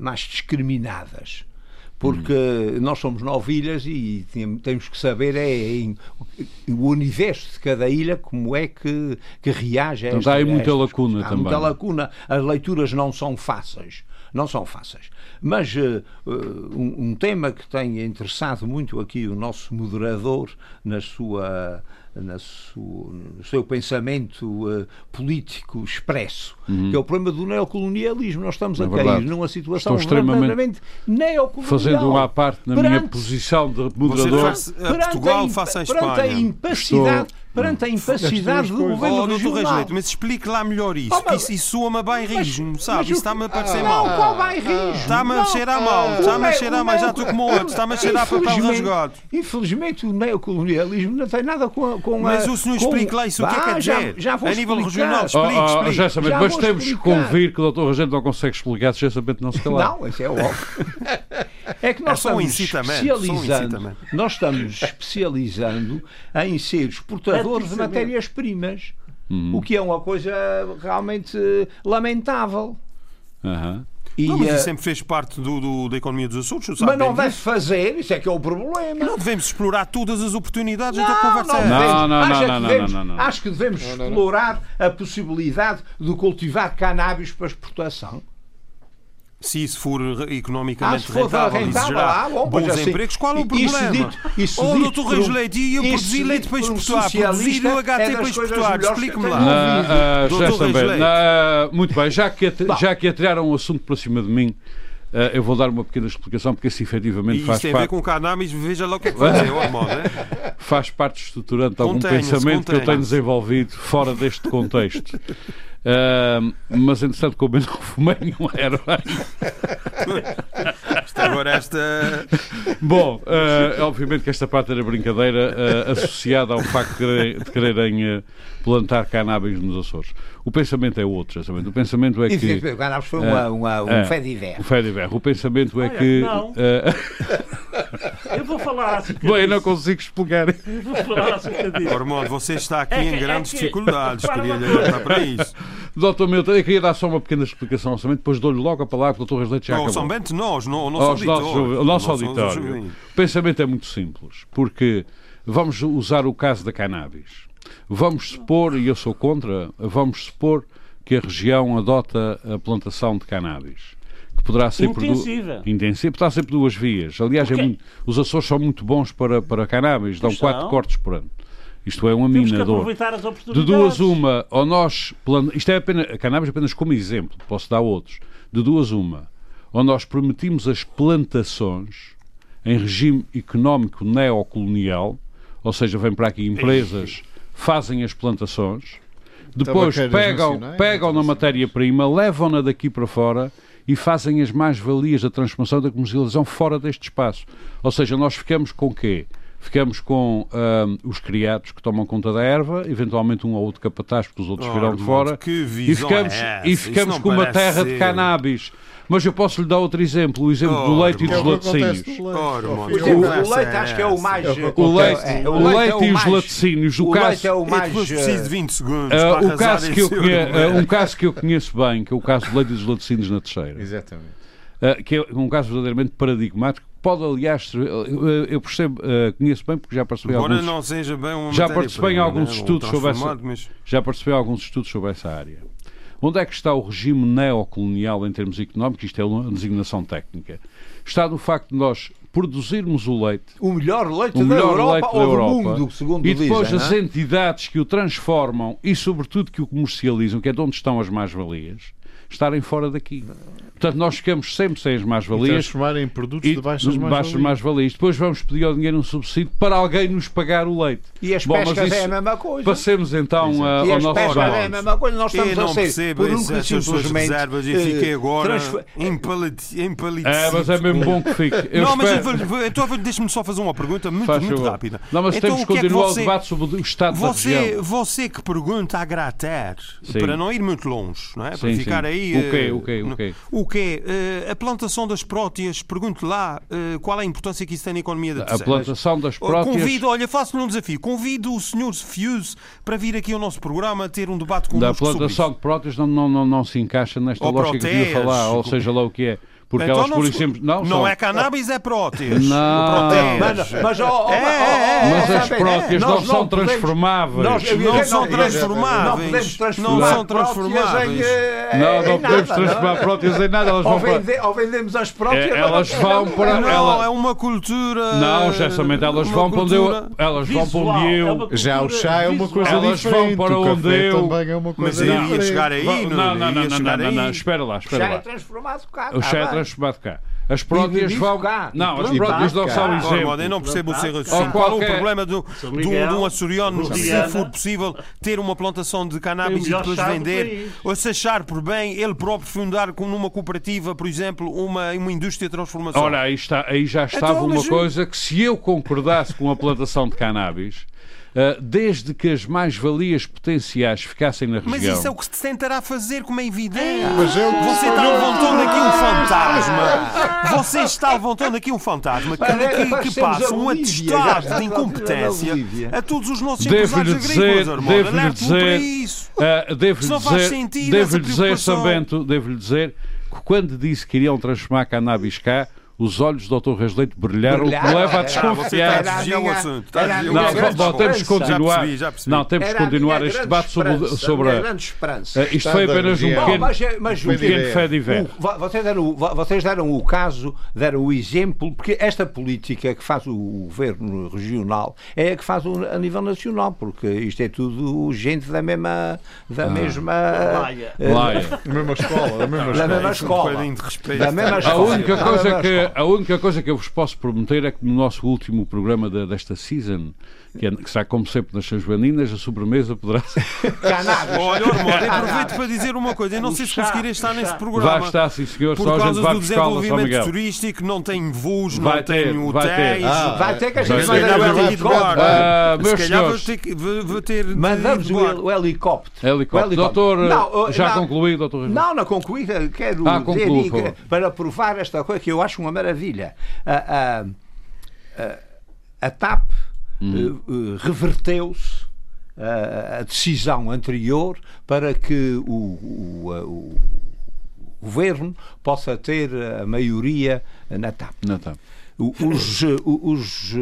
mais discriminadas porque hum. nós somos nove ilhas e temos que saber é, em, o universo de cada ilha como é que, que reage a então, há aí muita lacuna há também. muita lacuna. As leituras não são fáceis não são fáceis. Mas uh, um, um, tema que tem interessado muito aqui o nosso moderador na sua, na sua no seu pensamento uh, político expresso, uhum. que é o problema do neocolonialismo. Nós estamos é a cair numa situação extremamente neocolonial. Fazendo uma parte na perante, minha posição de moderador. Você faz, a Portugal face à Espanha. Perante a impacidade. Estou perante a impacidade do governo oh, regional. mas explique lá melhor isso, oh, mas, isso, isso soa-me bairrismo, sabe? Isso está-me a parecer ah, mal. Não, qual bairrismo? Está-me a cheirar mal, está-me a cheirar mal, já estou como outro, está-me a cheirar papel rasgado. Infelizmente o neocolonialismo não tem nada com a... Com mas o senhor explique lá isso, o que é que quer dizer? Já, já a nível regional, explique, oh, oh, explique. Já mas temos que convir que o doutor Rogério não consegue explicar, justamente não se calar. Não, isso é óbvio. *laughs* É que nós é estamos especializando, nós estamos especializando em ser exportadores de matérias-primas, uhum. o que é uma coisa realmente lamentável. Uhum. E, não, mas isso eh, sempre fez parte do, do da economia dos Açores. Mas não deve fazer, isso é que é o problema. Não devemos explorar todas as oportunidades, então conversa não, não, não, não, não, devemos, não, não, Acho que devemos explorar a possibilidade de cultivar cannabis para exportação se isso for economicamente ah, se for rentável, rentável gerar ah, bom, bons assim, empregos, qual é o problema? Isso dito, isso oh, doutor Reis Leite, e eu produzi leite para exportar, produzir o HT é para exportar, explique-me lá. Uh, uh, doutor Reis Leite. Uh, muito bem, já que, já que atiraram o assunto para cima de mim, Uh, eu vou dar uma pequena explicação porque isso efetivamente e faz tem parte. a ver com o cannabis, veja lá o que é que faz, é? *laughs* faz parte estruturante de algum pensamento que eu tenho desenvolvido fora deste contexto. Uh, mas entretanto, como eu *laughs* não fumei nenhum *laughs* herói. Agora esta. Bom, uh, obviamente que esta parte era brincadeira uh, associada ao facto de quererem, de quererem uh, plantar cannabis nos Açores. O pensamento é outro, exatamente. O pensamento é que. O cannabis foi uma, uma, um é, fé de inverno. O fé de inverno. O pensamento é Olha, que. não. uh, Eu vou falar acerca *laughs* Bem, eu disso. não consigo explicar. Eu vou falar acerca disso. Ormond, você está aqui É que- em é grandes que- dificuldades. Para Queria lhe alertar para isso. Doutor Milton, eu queria dar só uma pequena explicação ao orçamento, depois dou-lhe logo a palavra, doutor Reslete já Não, acabou. somente nós, não, o nosso aos auditório. nosso auditório. O pensamento é muito simples, porque vamos usar o caso da cannabis. Vamos supor, e eu sou contra, vamos supor que a região adota a plantação de cannabis. Que poderá ser por du- Intensiva. intensiva, poderá ser por duas vias. Aliás, é muito- os Açores são muito bons para, para cannabis, dão quatro são. cortes por ano. Isto é que mina de duas, uma, ou nós. plan- Isto é apenas. A cannabis apenas como exemplo, posso dar outros. De duas, uma. Ou nós permitimos as plantações em regime económico neocolonial, ou seja, vêm para aqui empresas, fazem as plantações, depois pegam, pegam na matéria-prima, levam-na daqui para fora e fazem as mais-valias da transformação da comercialização fora deste espaço. Ou seja, nós ficamos com quê? Ficamos com ahm, os criados que tomam conta da erva, eventualmente um ou outro capataz, porque os outros virão de fora, que e visão ficamos, é essa? e ficamos com uma terra de ser. cannabis. Mas eu posso lhe dar outro exemplo, o exemplo do Oh, leite e dos o laticínios. e cabo. o leite acho que é o mais. O O leite, é, o leite é o e os mais- laticínios, o O caso, leite é o mais. preciso de 20 segundos ah, para o caso que eu argumento. um caso que eu conheço bem, que é o caso do leite e dos laticínios na terceira. Exatamente. Uh, que é um caso verdadeiramente paradigmático. Pode, aliás, eu percebo, uh, conheço bem porque já participei Embora alguns, não seja bem uma Já participei em alguns né? Estudos sobre essa- mas- já participei alguns estudos sobre essa área. Onde é que está o regime neocolonial em termos económicos? Isto é uma designação técnica. Está no facto de nós produzirmos o leite O melhor leite o da melhor Europa leite da ou do Europa mundo, segundo e depois dizem. as não é? entidades que o transformam e sobretudo que o comercializam, que é de onde estão as mais-valias, estarem fora daqui. Portanto, nós ficamos sempre sem as E mais-valias transformar em produtos e de baixas baixas mais mais-valias. Depois vamos pedir ao dinheiro um subsídio para alguém nos pagar o leite. E as Bom, mas pescas é a mesma coisa. Passemos então a- E ao as nosso pescas é a mesma coisa. Nós Eu estamos não a ser percebo por um essas suas reservas e eh, fiquei agora transfer- empalidecido. É, mas é mesmo bom que fique. Eu não, mas eu espero- vou- então deixa-me só fazer uma pergunta muito, Faz muito favor. rápida. Não, mas então, temos o que que é que continuar você- o debate sobre o estado da Você, região. você que pergunta a Grater, para não ir muito longe, não é? para Sim, ficar sim. aí. O quê, eh, o quê, o quê? O quê? Eh, a plantação das próteas, pergunte lá eh, qual é a importância que isso tem na economia da A terceira. plantação das Oh, próteas... Convido, olha, faço-lhe um desafio. Convido o Sr. Fuse para vir aqui ao nosso programa ter um debate da connosco sobre plantação isso. de próteas não, não, não, não se encaixa nesta Ou lógica que eu falar, ou seja lá o que é. Porque Então elas, não por exemplo, não, Não são- é cannabis, é próteas. Não. Próteas. Mas, mas, É, ó, é, Mas as próteas não são transformáveis. Nós, Não são podemos- transformáveis. Não podemos Não transformar são próteas transformáveis. em, eh, Não, não podemos nada, transformar próteas em nada, elas Ou, vão vendemos as próteas. É, ou elas vão para- Não, ela- é uma cultura. Não, justamente, elas vão para onde eu... Elas vão para onde é eu... Já o chá é uma coisa visual. Elas vão diferente. para o onde eu- também é uma Mas coisa eu ia diferente. chegar aí, não, não, não, não, não, chegar não, não, aí. espera lá, espera Já é lá. transformado cá. O chá é bem. Transformado cá. As vive vão... cá. Não, as próteas não são exemplo. eu não percebo o seu Ou raciocínio. Qual é o problema do, do, de um açoriano, se for possível, ter uma plantação de cannabis e depois vender, ou se achar por bem, ele próprio fundar numa cooperativa, por exemplo, uma, uma indústria de transformação? Ora, aí, está, aí já estava Então, uma mas- coisa que se eu concordasse com a plantação de cannabis, desde que as mais-valias potenciais ficassem na Mas região... isso é o que se tentará fazer, como é evidente. Mas é se Você está levantando aqui um fantasma. Você está levantando aqui um fantasma que, que- que passa um atestado de incompetência a todos os nossos empresários dizer, agrícolas, Armando. devo-lhe Alerte-me para dizer, isso. ah, devo-lhe dizer, sentido, devo-lhe dizer, preocupação. São Bento, devo-lhe dizer que quando disse que iriam transformar cannabis cá, os olhos do Dr. Reis Leite brilharam, o que leva a era- você está a desconfiar. A a a o Não, bom, temos que continuar. Já percebi, já percebi. Não, temos que a continuar este debate sobre, sobre a a. Ah, Isto foi da apenas um pequeno, mas, mas o- pequeno fé de vo- vocês, deram, vocês deram o caso, deram o exemplo, porque esta política que faz o governo regional é a que faz o- a nível nacional, porque isto é tudo gente da mesma. Da mesma Laia. eh, Laia. A mesma escola, a mesma Da escola. mesma Um escola. bocadinho de respeito. Da mesma A escola. única, Da coisa que, a única coisa que eu vos posso prometer é que no nosso último programa desta season que, é, que será como sempre nas São Joaninas, a sobremesa poderá ser. *laughs* Cannabis. Olha, Ormond, aproveito para dizer uma coisa. Eu não O sei se chá, conseguirei estar o nesse programa. Vai estar, sim senhor, Por só causa vai do desenvolvimento turístico, não tem voos, Vai não tem ter, vai hotéis. ter. Ah, vai ter que a Vai gente ter. mandar o Vai ter. helicóptero. Ah, Se meus calhar vou ter, Mandamos o, o helicóptero. helicóptero. O. Doutor, Não, já não. concluí, doutor? Não, não concluí. Quero Ah, dizer para provar esta coisa que eu acho uma maravilha. A, a- a- a TAP Hum. eh, reverteu-se a, a decisão anterior para que o, o- a- o governo possa ter a maioria na TAP. Tá. O- Os, eh, os,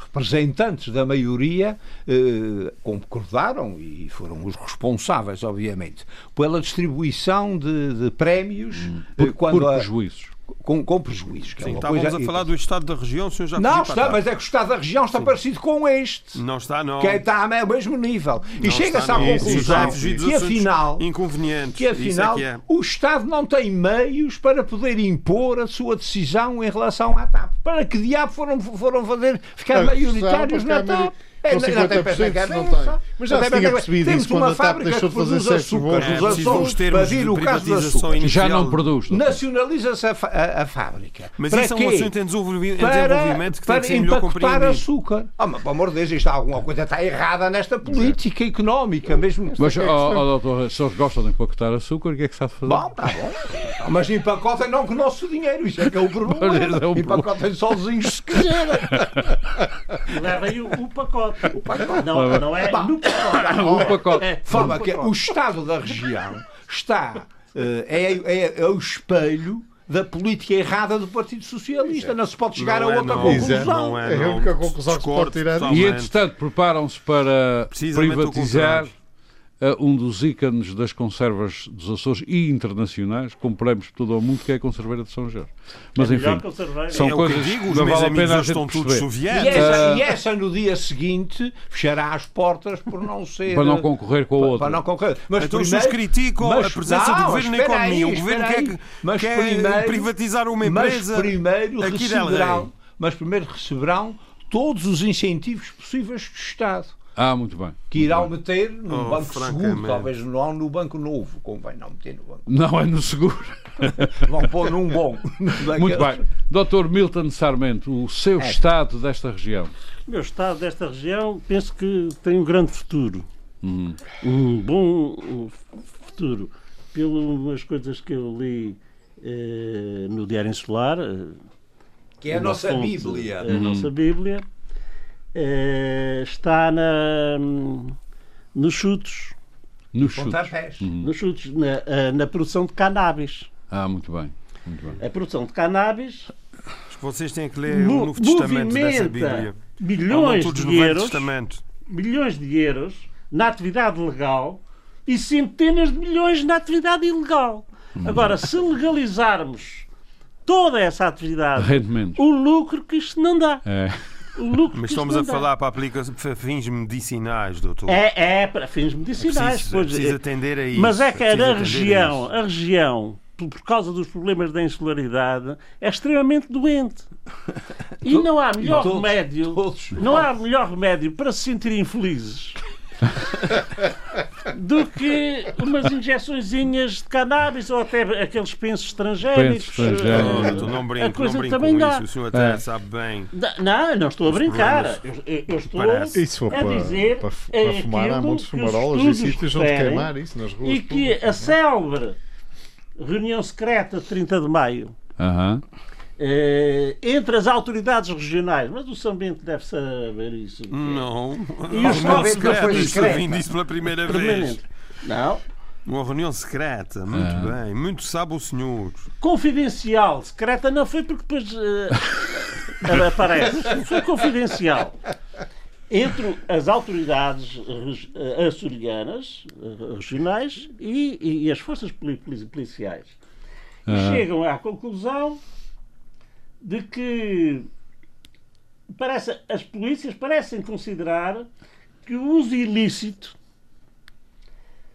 representantes da maioria eh, concordaram e foram os responsáveis, obviamente, pela distribuição de, de prémios eh, Por, quando por prejuízos. Com, com prejuízos. que é Sim, uma estávamos coisa- a falar do estado da região, o senhor já Não, está, mas é que o Estado da região está parecido com este. Não está, não. Que é- está ao mesmo nível. E chega-se à conclusão é que afinal Inconvenientes. que Isso afinal é que é. o Estado não tem meios para poder impor a sua decisão em relação à TAP. Para que diabo foram, foram fazer, ficar A maioritários na TAP? É, com não tem pés na 50% não tem. Mas já Não se tem tinha percebido isso Temos uma quando a TAP fábrica deixou que de fazer produz sexo açúcar, bom. É os preciso Açores, os termos para vir de o caso privatização açúcar. Já não produz. Nacionaliza-se a, a- a fábrica. Mas Para isso é um quê? assunto em desenvolvi- em para, desenvolvimento que tem para que ser compreendido. açúcar. Ah, mas, pelo amor de Deus, isto há alguma coisa está errada nesta política económica, mesmo Mas, ó, ó, doutor, se eles gostam de empacotar açúcar, o que é que se há de fazer? Bom, está bom. Mas empacotem não com o nosso dinheiro, isso é que é o *laughs* é problema. o Empacotem sozinhos se *laughs* quiserem. *laughs* Levem o, o pacote. Não, não é Bah. no pacote. o pacote. É, no que pacote. o Estado da região está, eh, é, é, é o espelho da política errada do Partido Socialista. Não se pode chegar Não a é, outra não. conclusão. É, É a única conclusão que se pode Discordo tirar. E entretanto preparam-se para privatizar eh, um dos ícones das conservas dos Açores e internacionais, com prémios por todo o mundo, que é a Conserveira de São Jorge. Mas É enfim, que são é coisas que eu digo, os não vale a pena a gente estão todos perceber. E soviéticos. essa, Ah. e essa no dia seguinte fechará as portas por não ser. para não concorrer com a para- outra. Para não concorrer. Mas Então primeiro, criticam a mas- presença do não, governo na economia. aí, o governo quer, aí. Mas quer primeiro- privatizar uma mas empresa. primeiro aqui receberão, lei. mas primeiro receberão todos os incentivos possíveis do Estado. Ah, muito bem. Que irão meter no Oh, banco seguro, talvez não no banco novo, convém não meter no banco. Não é no seguro. *laughs* Vão pôr num bom. *laughs* Muito bem. Doutor Milton Sarmento, o seu É. estado desta região. O meu estado desta região penso que tem um grande futuro. Uhum. Um bom futuro. Pelas coisas que eu li eh, no Diário Insular. eh, Que é a nossa fonte, Bíblia. A nossa Bíblia. Eh, está na, nos chutos. Nos chutes. Pontapés. Nos chutos na, eh, na produção de cannabis. Ah, muito bem. Muito bem. A produção de cannabis Acho que vocês têm que ler mo- o Novo Testamento dessa Bíblia. bilhões todos de no euros Testamento. milhões de euros na atividade legal e centenas de milhões na atividade ilegal. Agora, se legalizarmos toda essa atividade, Rendimentos. o lucro que isto não dá. É. Lucro Mas estamos a falar para aplicações para fins medicinais, doutor. É, é para fins medicinais. Preciso, pois, preciso é. atender a isso. Mas é que a região, isso. a região, por causa dos problemas da insularidade, é extremamente doente. E *laughs* não há melhor todos- remédio. todos Não há melhor remédio para se sentirem felizes *laughs* do que umas injeçõezinhas de cannabis ou até aqueles pensos estrangeiros. Pensos. Oh, Eh, não a brinco, coisa não brinco também com dá. isso. O senhor até É. sabe bem. Não, não estou a brincar. Eu, eu- estou Parece. a Isso for para, dizer para, para fumar, há aquilo montes de que os fumarolas e sítios onde queimar isso nas ruas. e que a célebre reunião secreta de 30 de maio Aham. Eh, entre as autoridades regionais, mas o São Bento deve saber isso. Não. E os São Bento foi isso pela primeira vez. Não. Uma reunião secreta. Muito Ah. bem. Muito sabe o senhor. Confidencial. Secreta não foi porque depois eh, *laughs* aparece. Foi confidencial. Entre as autoridades eh, açorianas, regionais, e, e- as forças poli- poli- policiais. E Ah. chegam à conclusão de que parece, as polícias parecem considerar que o uso ilícito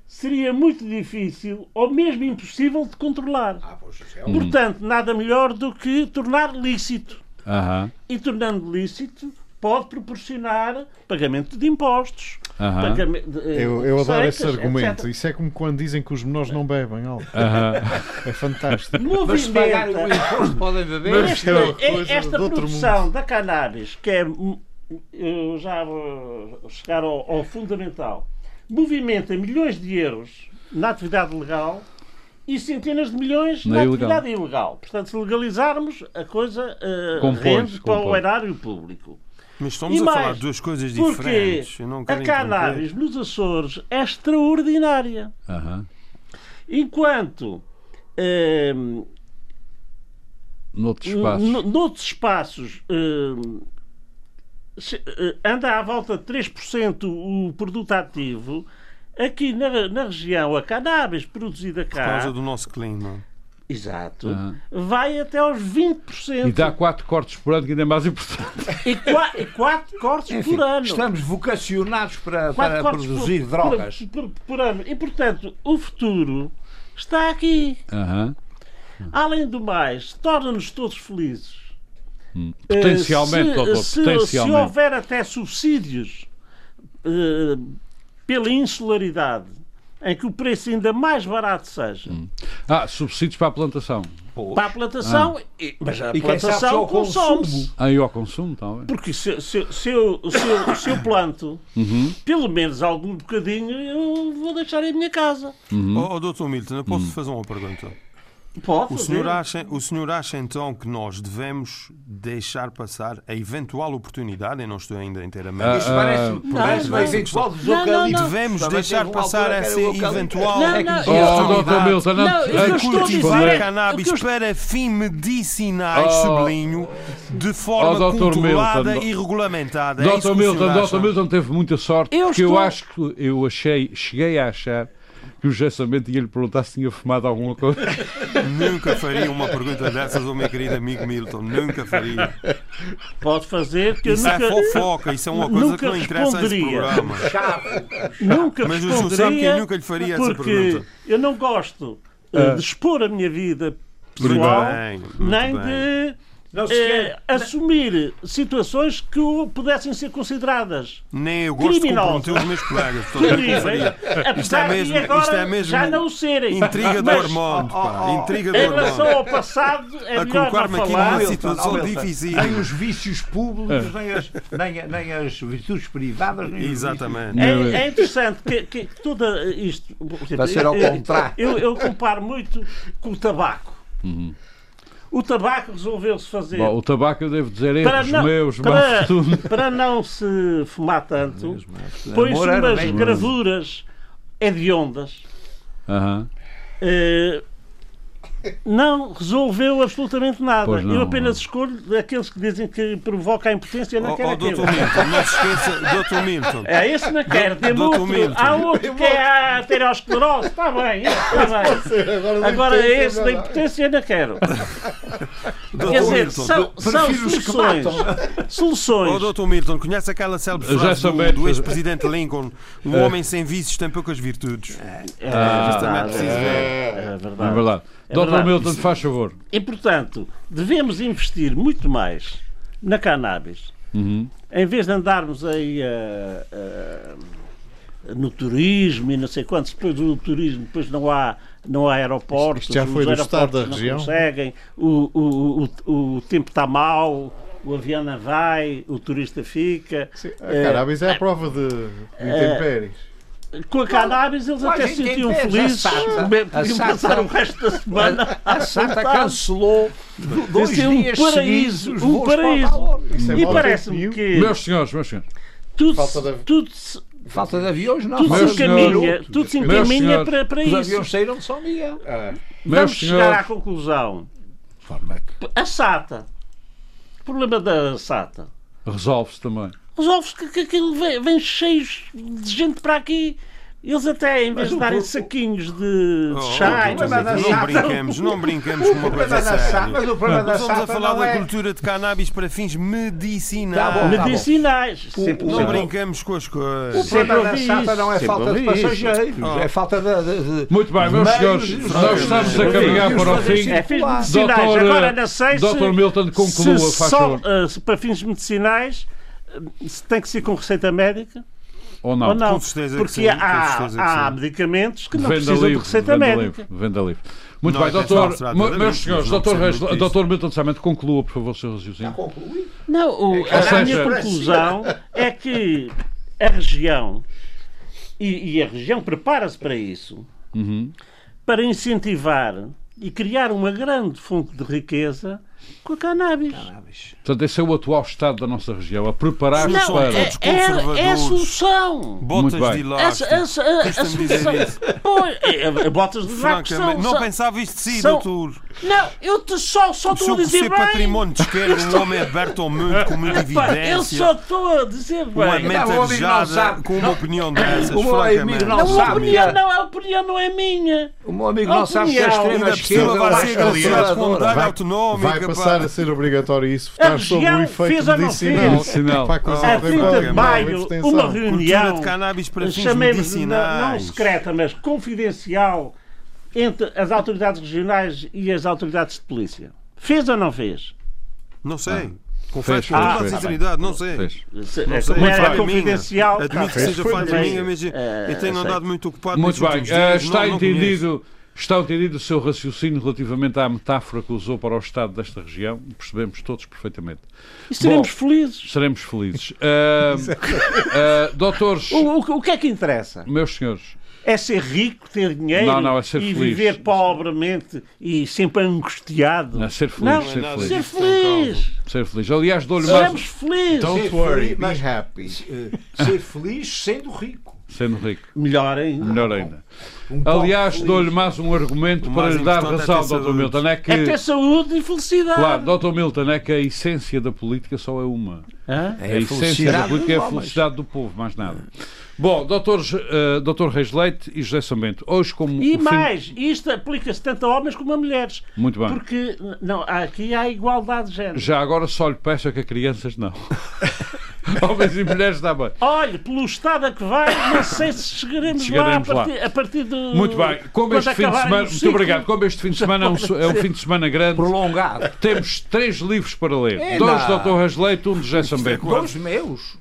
seria muito difícil ou mesmo impossível de controlar. Ah, é um- Portanto, nada melhor do que tornar lícito. E tornando lícito, pode proporcionar pagamento de impostos. Eh, Eu, eu adoro esse argumento. etc. Isso é como quando dizem que os menores não bebem álcool. Aham. É fantástico. Mas o imposto podem beber. Mas- esta, é é- esta produção da cannabis, que é. hum, já chegar ao, ao fundamental. Movimenta milhões de euros na atividade legal e centenas de milhões Na na, ilegal. atividade ilegal. Portanto, se legalizarmos, a coisa eh, Compõe-se, rende para o erário público. Mas estamos E a mais, falar de duas coisas Porque diferentes. Não a cannabis nos Açores é extraordinária. Aham. Enquanto eh, Noutros espaços. No- noutros espaços hum, se- anda à volta de 3% o produto ativo. Aqui na, na região, a cannabis produzida Por causa cá, do nosso clima. Exato, Aham. vai até aos 20%. E dá quatro cortes por ano, que ainda é mais importante. E qua- e quatro cortes Enfim, por ano. estamos vocacionados para, para produzir por, drogas. Por, por- por ano. E, portanto, o futuro está aqui. Aham. Além do mais, torna-nos todos felizes. Potencialmente, Eh, se, doutor, se- potencialmente. Se houver até subsídios eh, pela insularidade, em que o preço ainda mais barato seja Ah, subsídios para a plantação. para a plantação, e- mas a E plantação o consumo. consome-se. Aí ao consumo, talvez. Porque se, se, se, eu, se, eu, se eu planto Uhum. pelo menos algum bocadinho, eu vou deixar em minha casa. Uhum. Oh, oh, doutor Milton, eu posso fazer uma pergunta? Pode O senhor, acha, o senhor acha então que nós devemos deixar passar a eventual oportunidade, eu não estou ainda inteiramente. Ah, parece, não, parece não. uma eventual dos Não, não. Devemos Também deixar passar essa eventual Não, É que não, Oh, a não. A cultivar é- cannabis estou- para fins medicinais, Oh. sublinho, de forma Oh, Dr. controlada Milton, e regulamentada. É Doutor o Milton, acha? Milton teve muita sorte, Eu porque estou- eu acho que eu achei, cheguei a achar que o gessamento ia lhe perguntar se tinha fumado alguma coisa. *laughs* Nunca faria uma pergunta dessas ao meu querido amigo Milton. Nunca faria. Pode fazer, que eu Isso é nunca, fofoca, isso é uma coisa nunca que não interessa a esse responderia. programa. nunca Mas o senhor sabe que eu responderia nunca lhe faria essa porque pergunta. eu não gosto eh, de expor a minha vida pessoal, bem, nem bem. de eh, quer- assumir situações que pudessem ser consideradas Nem eu gosto de Criminosa. comprometer os meus colegas. *laughs* terríveis, apesar Isto é mesmo- de agora isto é mesmo já não serem. Intriga do Mas, pá. Intriga do Em relação ao passado, é A melhor não colocar-me aqui falar. numa Milton, situação difícil. Nem os vícios públicos, nem as, *laughs* nem, nem as virtudes privadas. Nem os Exatamente. É, é interessante que, que toda isto. por exemplo, Vai ser ao eu- contrário. Eu, eu comparo muito com o tabaco. O tabaco resolveu-se fazer. Bom, o tabaco eu devo dizer para erros não, meus, para, para não se fumar tanto, põe-se era umas gravuras hediondas. Aham. Eh, não resolveu absolutamente nada. Não. Eu apenas escolho aqueles que dizem que provoca a impotência Oh, naquela oh, doutor Milton, não se esqueça, doutor Milton. É esse não quer, tem Doutor outro. Milton. Há outro que é a arteriosclerose. Está bem, está bem. Agora esse da impotência não quero. *laughs* Doutor Quer dizer, Milton. são, são que soluções. Oh, Soluções. doutor Milton, conhece aquela célebre Já frase do, sabemos. do ex-presidente Lincoln? Um homem sem vícios tem poucas virtudes. É Ah, ver. É É verdade. verdade. É Doutor verdade. Milton, faz favor. E, portanto, devemos investir muito mais na cannabis. Uhum. Em vez de andarmos aí a- a- no turismo e não sei quantos, depois do turismo depois não há, não há aeroportos, Isto já foi os aeroportos da não região? conseguem, o, o, o, o tempo está mau, o avião não vai, o turista fica. A cannabis é a prova de, de intempéries. Com a cannabis eles até se sentiam felizes, podiam passar o resto da semana A Santa cancelou do- dois Esse é um dias paraíso, um paraíso. Valor. Isso é E parece-me que Meus senhores, meus senhores. tudo, tudo, se- Falta de aviões, não. tudo se encaminha, tudo se encaminha para, para Os isso. aviões saíram de São Miguel. Meus Vamos chegar à conclusão. De forma que- A SATA. O problema da SATA. Resolve-se também. Os ovos que, que aquilo vem, vem cheios de gente para aqui. Eles até, em vez de o darem saquinhos de, Oh, chá, não o quê. Não brinquemos *laughs* com uma coisa séria. mas o problema da estamos a falar da é- cultura de cannabis para fins medicinais. Tá bom, tá medicinais. Sempre, Não sempre- brincamos com as O coisas. Sempre problema da SATA isso, não é sempre falta de passageiros, Oh. é falta de. Muito bem, meus senhores, de- nós estamos a caminhar para o fim. É fins Doutor, medicinais. Doutor, Agora não sei se. Doutor Milton, conclua, se faz só, favor. se para fins medicinais se tem que ser com receita médica Ou não? ou não. Com certeza Porque sim, há, certeza há medicamentos que não Venda precisam livre, de receita venda médica. livre, venda livre. Muito Não, bem, é doutor, meus senhores, doutor, Reis, doutor Milton Samento, conclua, por favor, seu raciocínio. Concluí. Não, o- que a seja- minha conclusão é que a região, e, e a região prepara-se para isso, Uhum. para incentivar e criar uma grande fonte de riqueza com a cannabis. Portanto, esse é o atual estado da nossa região, a preparar-se para... é, todos é, é a conservadores. solução. Botas de elástico. a, a. Pois, é, é, botas de Francamente, são, não são- pensava isto de si, são- doutor. Não, eu te só, só O estou a dizer ser bem. património de esquerda, um homem aberto ao mundo, com muita *laughs* Epá, eu evidência, só estou a dizer uma bem. mente o amigo não arejada, com uma opinião dessas, O meu amigo não a sabe. opinião não, a opinião não é minha. O meu amigo A não sabe que a opinião. extrema esquerda vai é ser mais agraciado com conservadora. medalha Vai- autonómica. Pá. passar a ser obrigatório isso, votar sobre o região efeito fez ou não medicinal. fez? Medicinal. Para a coisa A A não 30 vai de maio, uma reunião, de cannabis para fins chamemos não, não secreta, mas confidencial, entre as autoridades regionais e as autoridades de polícia. Fez ou não fez? Não sei. Fez, Confesso com fez, toda a fez. sinceridade, não sei. Fez. Não é, sei, como é era falha confidencial. minha. Admito que seja falha minha, mas eu Eh, tenho sei. andado muito ocupado Muito bem, eh, está não- não entendido... Está entendido o seu raciocínio relativamente à metáfora que usou para o estado desta região? Percebemos todos perfeitamente. E seremos Bom, felizes. Seremos felizes. *laughs* Ah, ah, doutores, O, o- o que é que interessa? meus senhores, É ser rico, ter dinheiro Não, não, é ser e feliz. viver pobremente e sempre angustiado. não, ser feliz, Não, ser nada feliz. ser feliz. Ser feliz. Aliás, dou-lhe Seremos mais... felizes. Don't Ser worry, be happy. Ser feliz sendo rico. Sendo rico. Melhor ainda. Melhor ainda. Um Aliás, dou-lhe mais um argumento para mais lhe dar é razão, ter Dr. Milton. É que, É ter saúde e felicidade. claro, Dr. Milton, é que a essência da política só é uma. Hã? É a a essência da felicidade política é a felicidade do povo, mais nada. Bom, doutores, eh, Dr. Reis Leite e José Samento, hoje como E o fim- mais, isto aplica-se tanto a homens como a mulheres. Muito bem. Porque não, aqui há igualdade de género. Já agora só lhe peço é que a crianças não. *laughs* *laughs* Homens e mulheres está bem. Olha, pelo estado a que vai, não sei se chegaremos, Chegaremos lá, lá. a partir, a partir do. Muito bem. Como quando este fim de semana, muito obrigado. Como este fim de semana é um, é um fim de semana grande, Prolongado. temos três livros para ler. É, Dois do Dr. Reis Leite, um de José Samento. Dois meus.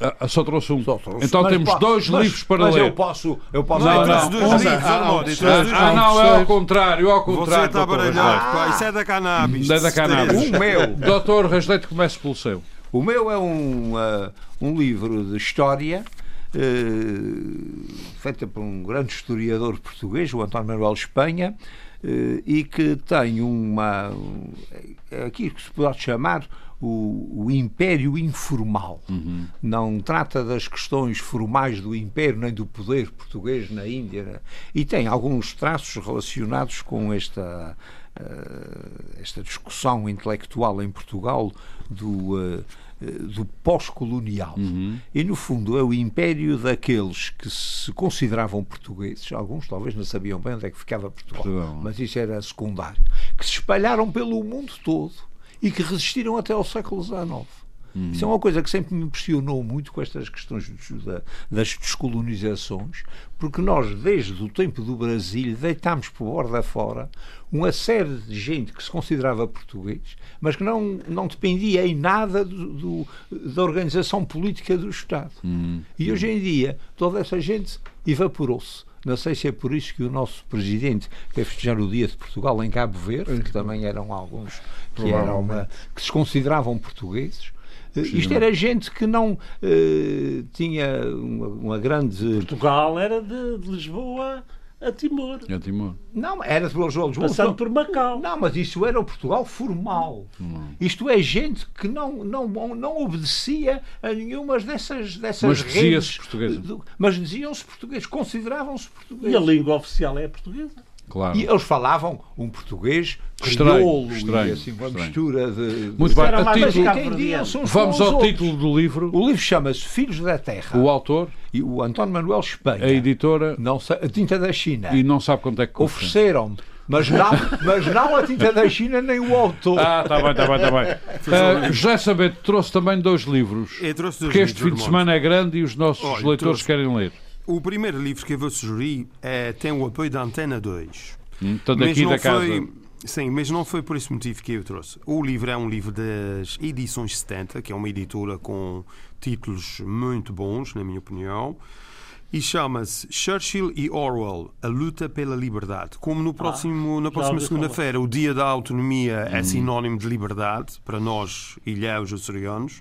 Ah, ah, só trouxe um. Só trouxe. Então Mas temos po- dois mas- livros para mas ler. eu posso. Eu posso Não, não. dois Mas há- livros, dois Ah, não, é ao contrário, é ao Você contrário. está. Reis Leite. baralhado, pá. Isso é da cannabis. É da cannabis. O meu. Doutor Reis Leite, comece pelo seu. O meu é um, ah, um livro de história eh, feita por um grande historiador português, o António Manuel Espanha, eh, e que tem uma. é aquilo que se pode chamar o, o império informal. Não trata das questões formais do império nem do poder português na Índia. né? E tem alguns traços relacionados com esta. eh, esta discussão intelectual em Portugal do, eh, do pós-colonial. E, no fundo, é o império daqueles que se consideravam portugueses, alguns talvez não sabiam bem onde é que ficava Portugal, Portugal. mas isso era secundário, que se espalharam pelo mundo todo e que resistiram até ao século XIX. Isso é uma coisa que sempre me impressionou muito com estas questões da- das descolonizações, porque nós, desde o tempo do Brasil, deitámos por borda fora uma série de gente que se considerava português, mas que não, não dependia em nada do- do- da organização política do Estado. E hoje em dia, toda essa gente evaporou-se. Não sei se é por isso que o nosso presidente quer festejar o Dia de Portugal em Cabo Verde, que também eram alguns que, eram uma- que se consideravam portugueses. Isto era gente que não eh, tinha uma, uma grande. Portugal era de, de Lisboa a Timor. É Timor. Não, era de Lisboa. Lisboa Passando por Macau. Não, mas isso era o Portugal formal. Isto é gente que não, não, não obedecia a nenhuma dessas, dessas Mas dizia-se redes. portuguesa. do- Mas diziam-se portugueses, consideravam-se E a portugueses. língua oficial é a portuguesa. Claro. E eles falavam um português Estranho, crioulo estranho, e assim, uma estranho. mistura de. Muito bem. Título, vamos ao outros. título do livro. O livro chama-se Filhos da Terra. O autor, E o António Manuel Espanha. a editora, Não sei, a tinta da China. e não sabe quanto é que custa. Ofereceram-me. Mas não, mas não a tinta da China nem o autor. Ah, está bem, está bem, está bem. Ah, José Sabete trouxe também dois livros. Eu trouxe dois Porque este livros, fim de semana é grande e os nossos Olha, leitores trouxe- querem ler. O primeiro livro que eu vou sugerir é, tem o apoio da Antena 2. Hum, Portanto, Mas aqui não da casa. foi, Sim, mas não foi por esse motivo que eu trouxe. O livro é um livro das Edições 70, que é uma editora com títulos muito bons, na minha opinião, e chama-se Churchill e Orwell, a luta pela liberdade. Como no próximo, na próxima segunda-feira o Dia da Autonomia é sinónimo de liberdade para nós, ilhéus açorianos,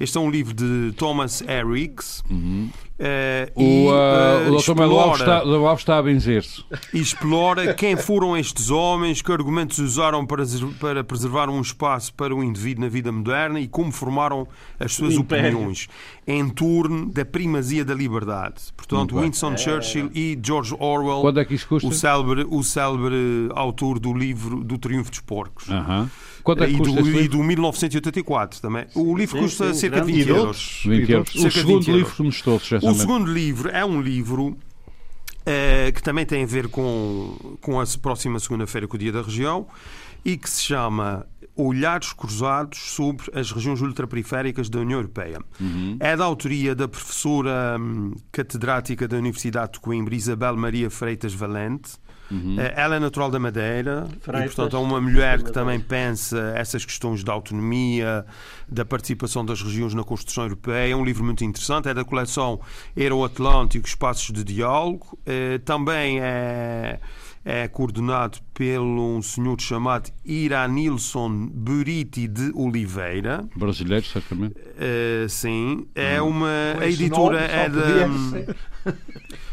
este é um livro de Thomas Harris. Uhum. Uh, o, e, uh, o Dr. Alves está, a benzer-se. Explora quem foram estes homens, que argumentos usaram para, para preservar um espaço para o indivíduo na vida moderna e como formaram as suas opiniões em torno da primazia da liberdade. Portanto, Winston é. Churchill e George Orwell, Quando é que isso custa? o célebre, o célebre autor do livro do Triunfo dos Porcos. Uh -huh. Quanto é que custa e, do, e do 1984 também. O livro custa sim, cerca de 20 euros. 20 euros. O segundo livro que nos trouxe, O segundo livro é um livro uh, que também tem a ver com, com a próxima segunda-feira, com o Dia da Região, e que se chama Olhares Cruzados sobre as regiões ultraperiféricas da União Europeia. Uhum. É da autoria da professora hum, catedrática da Universidade de Coimbra, Isabel Maria Freitas Valente, Uhum. Ela é natural da Madeira Freitas, e, portanto, é uma mulher que também pensa essas questões da autonomia, da participação das regiões na construção europeia. É um livro muito interessante, é da coleção Atlântico Espaços de Diálogo. Eh, também é é coordenado pelo um senhor chamado Iranilson Buriti de Oliveira. Brasileiro, certamente. Uh, sim. É hum. uma. a editora é da.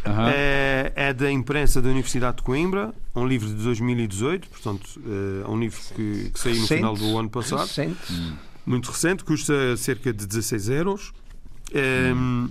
*laughs* é, é, da imprensa da Universidade de Coimbra. Um livro de 2018, portanto, é um livro que, que saiu no recente, final do ano passado. Recente. Hum. Muito recente, custa cerca de 16 euros. Hum.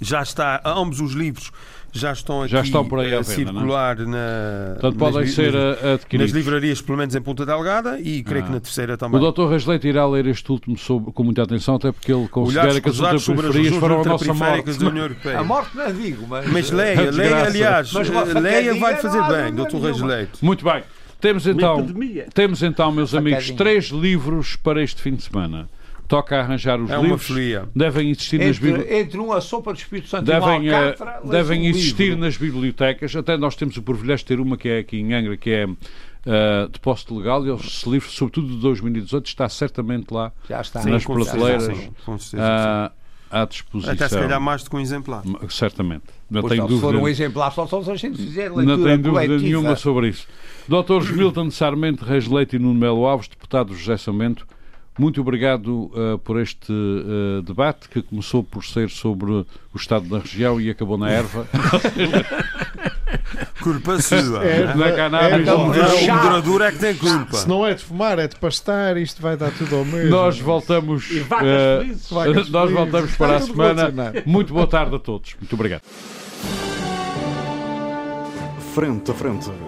Já está, ambos os livros já estão aqui já estão por aí a, circular na, Portanto, podem nas, ser nas, adquiridos. Nas livrarias, pelo menos em Ponta Delgada, e creio ah. que na terceira também. O Dr. Rasleito irá ler este último sobre, com muita atenção, até porque ele considera que as ultraperiferias foram a nossa morte. Da União Europeia. A morte não é digo, mas... Mas leia, *laughs* leia, aliás, mas, leia vai fazer bem, Dr. Rasleito. Muito bem. Temos então, temos então, meus amigos, três livros para este fim de semana toca a arranjar os é livros. Devem existir entre, nas bibliotecas. Entre uma sopa de Espírito Santo devem, e uma alcatra, devem um existir livro. nas bibliotecas. Até nós temos o privilégio de ter uma que é aqui em Angra, que é uh, de posto legal. E esse livro, sobretudo de 2018, está certamente lá já está. nas sim, prateleiras. Uh, à disposição. Até se calhar mais do que um exemplar. Certamente. Não pois tenho não, dúvida. Se for um exemplar, só, só se a gente fizer leitura Não tenho dúvida coletiva. nenhuma sobre isso. Dr. Milton Sarmento, Reis Leite e Nuno Melo Alves, deputado José Samento, muito obrigado uh, por este uh, debate que começou por ser sobre o estado da região e acabou na erva. *laughs* culpa sua. É, na cannabis. É, o moderador é que tem culpa. Se não é de fumar, é de pastar, isto vai dar tudo ao mesmo. Nós voltamos, uh, nós voltamos para a semana. Muito boa tarde a todos. Muito obrigado. Frente a frente.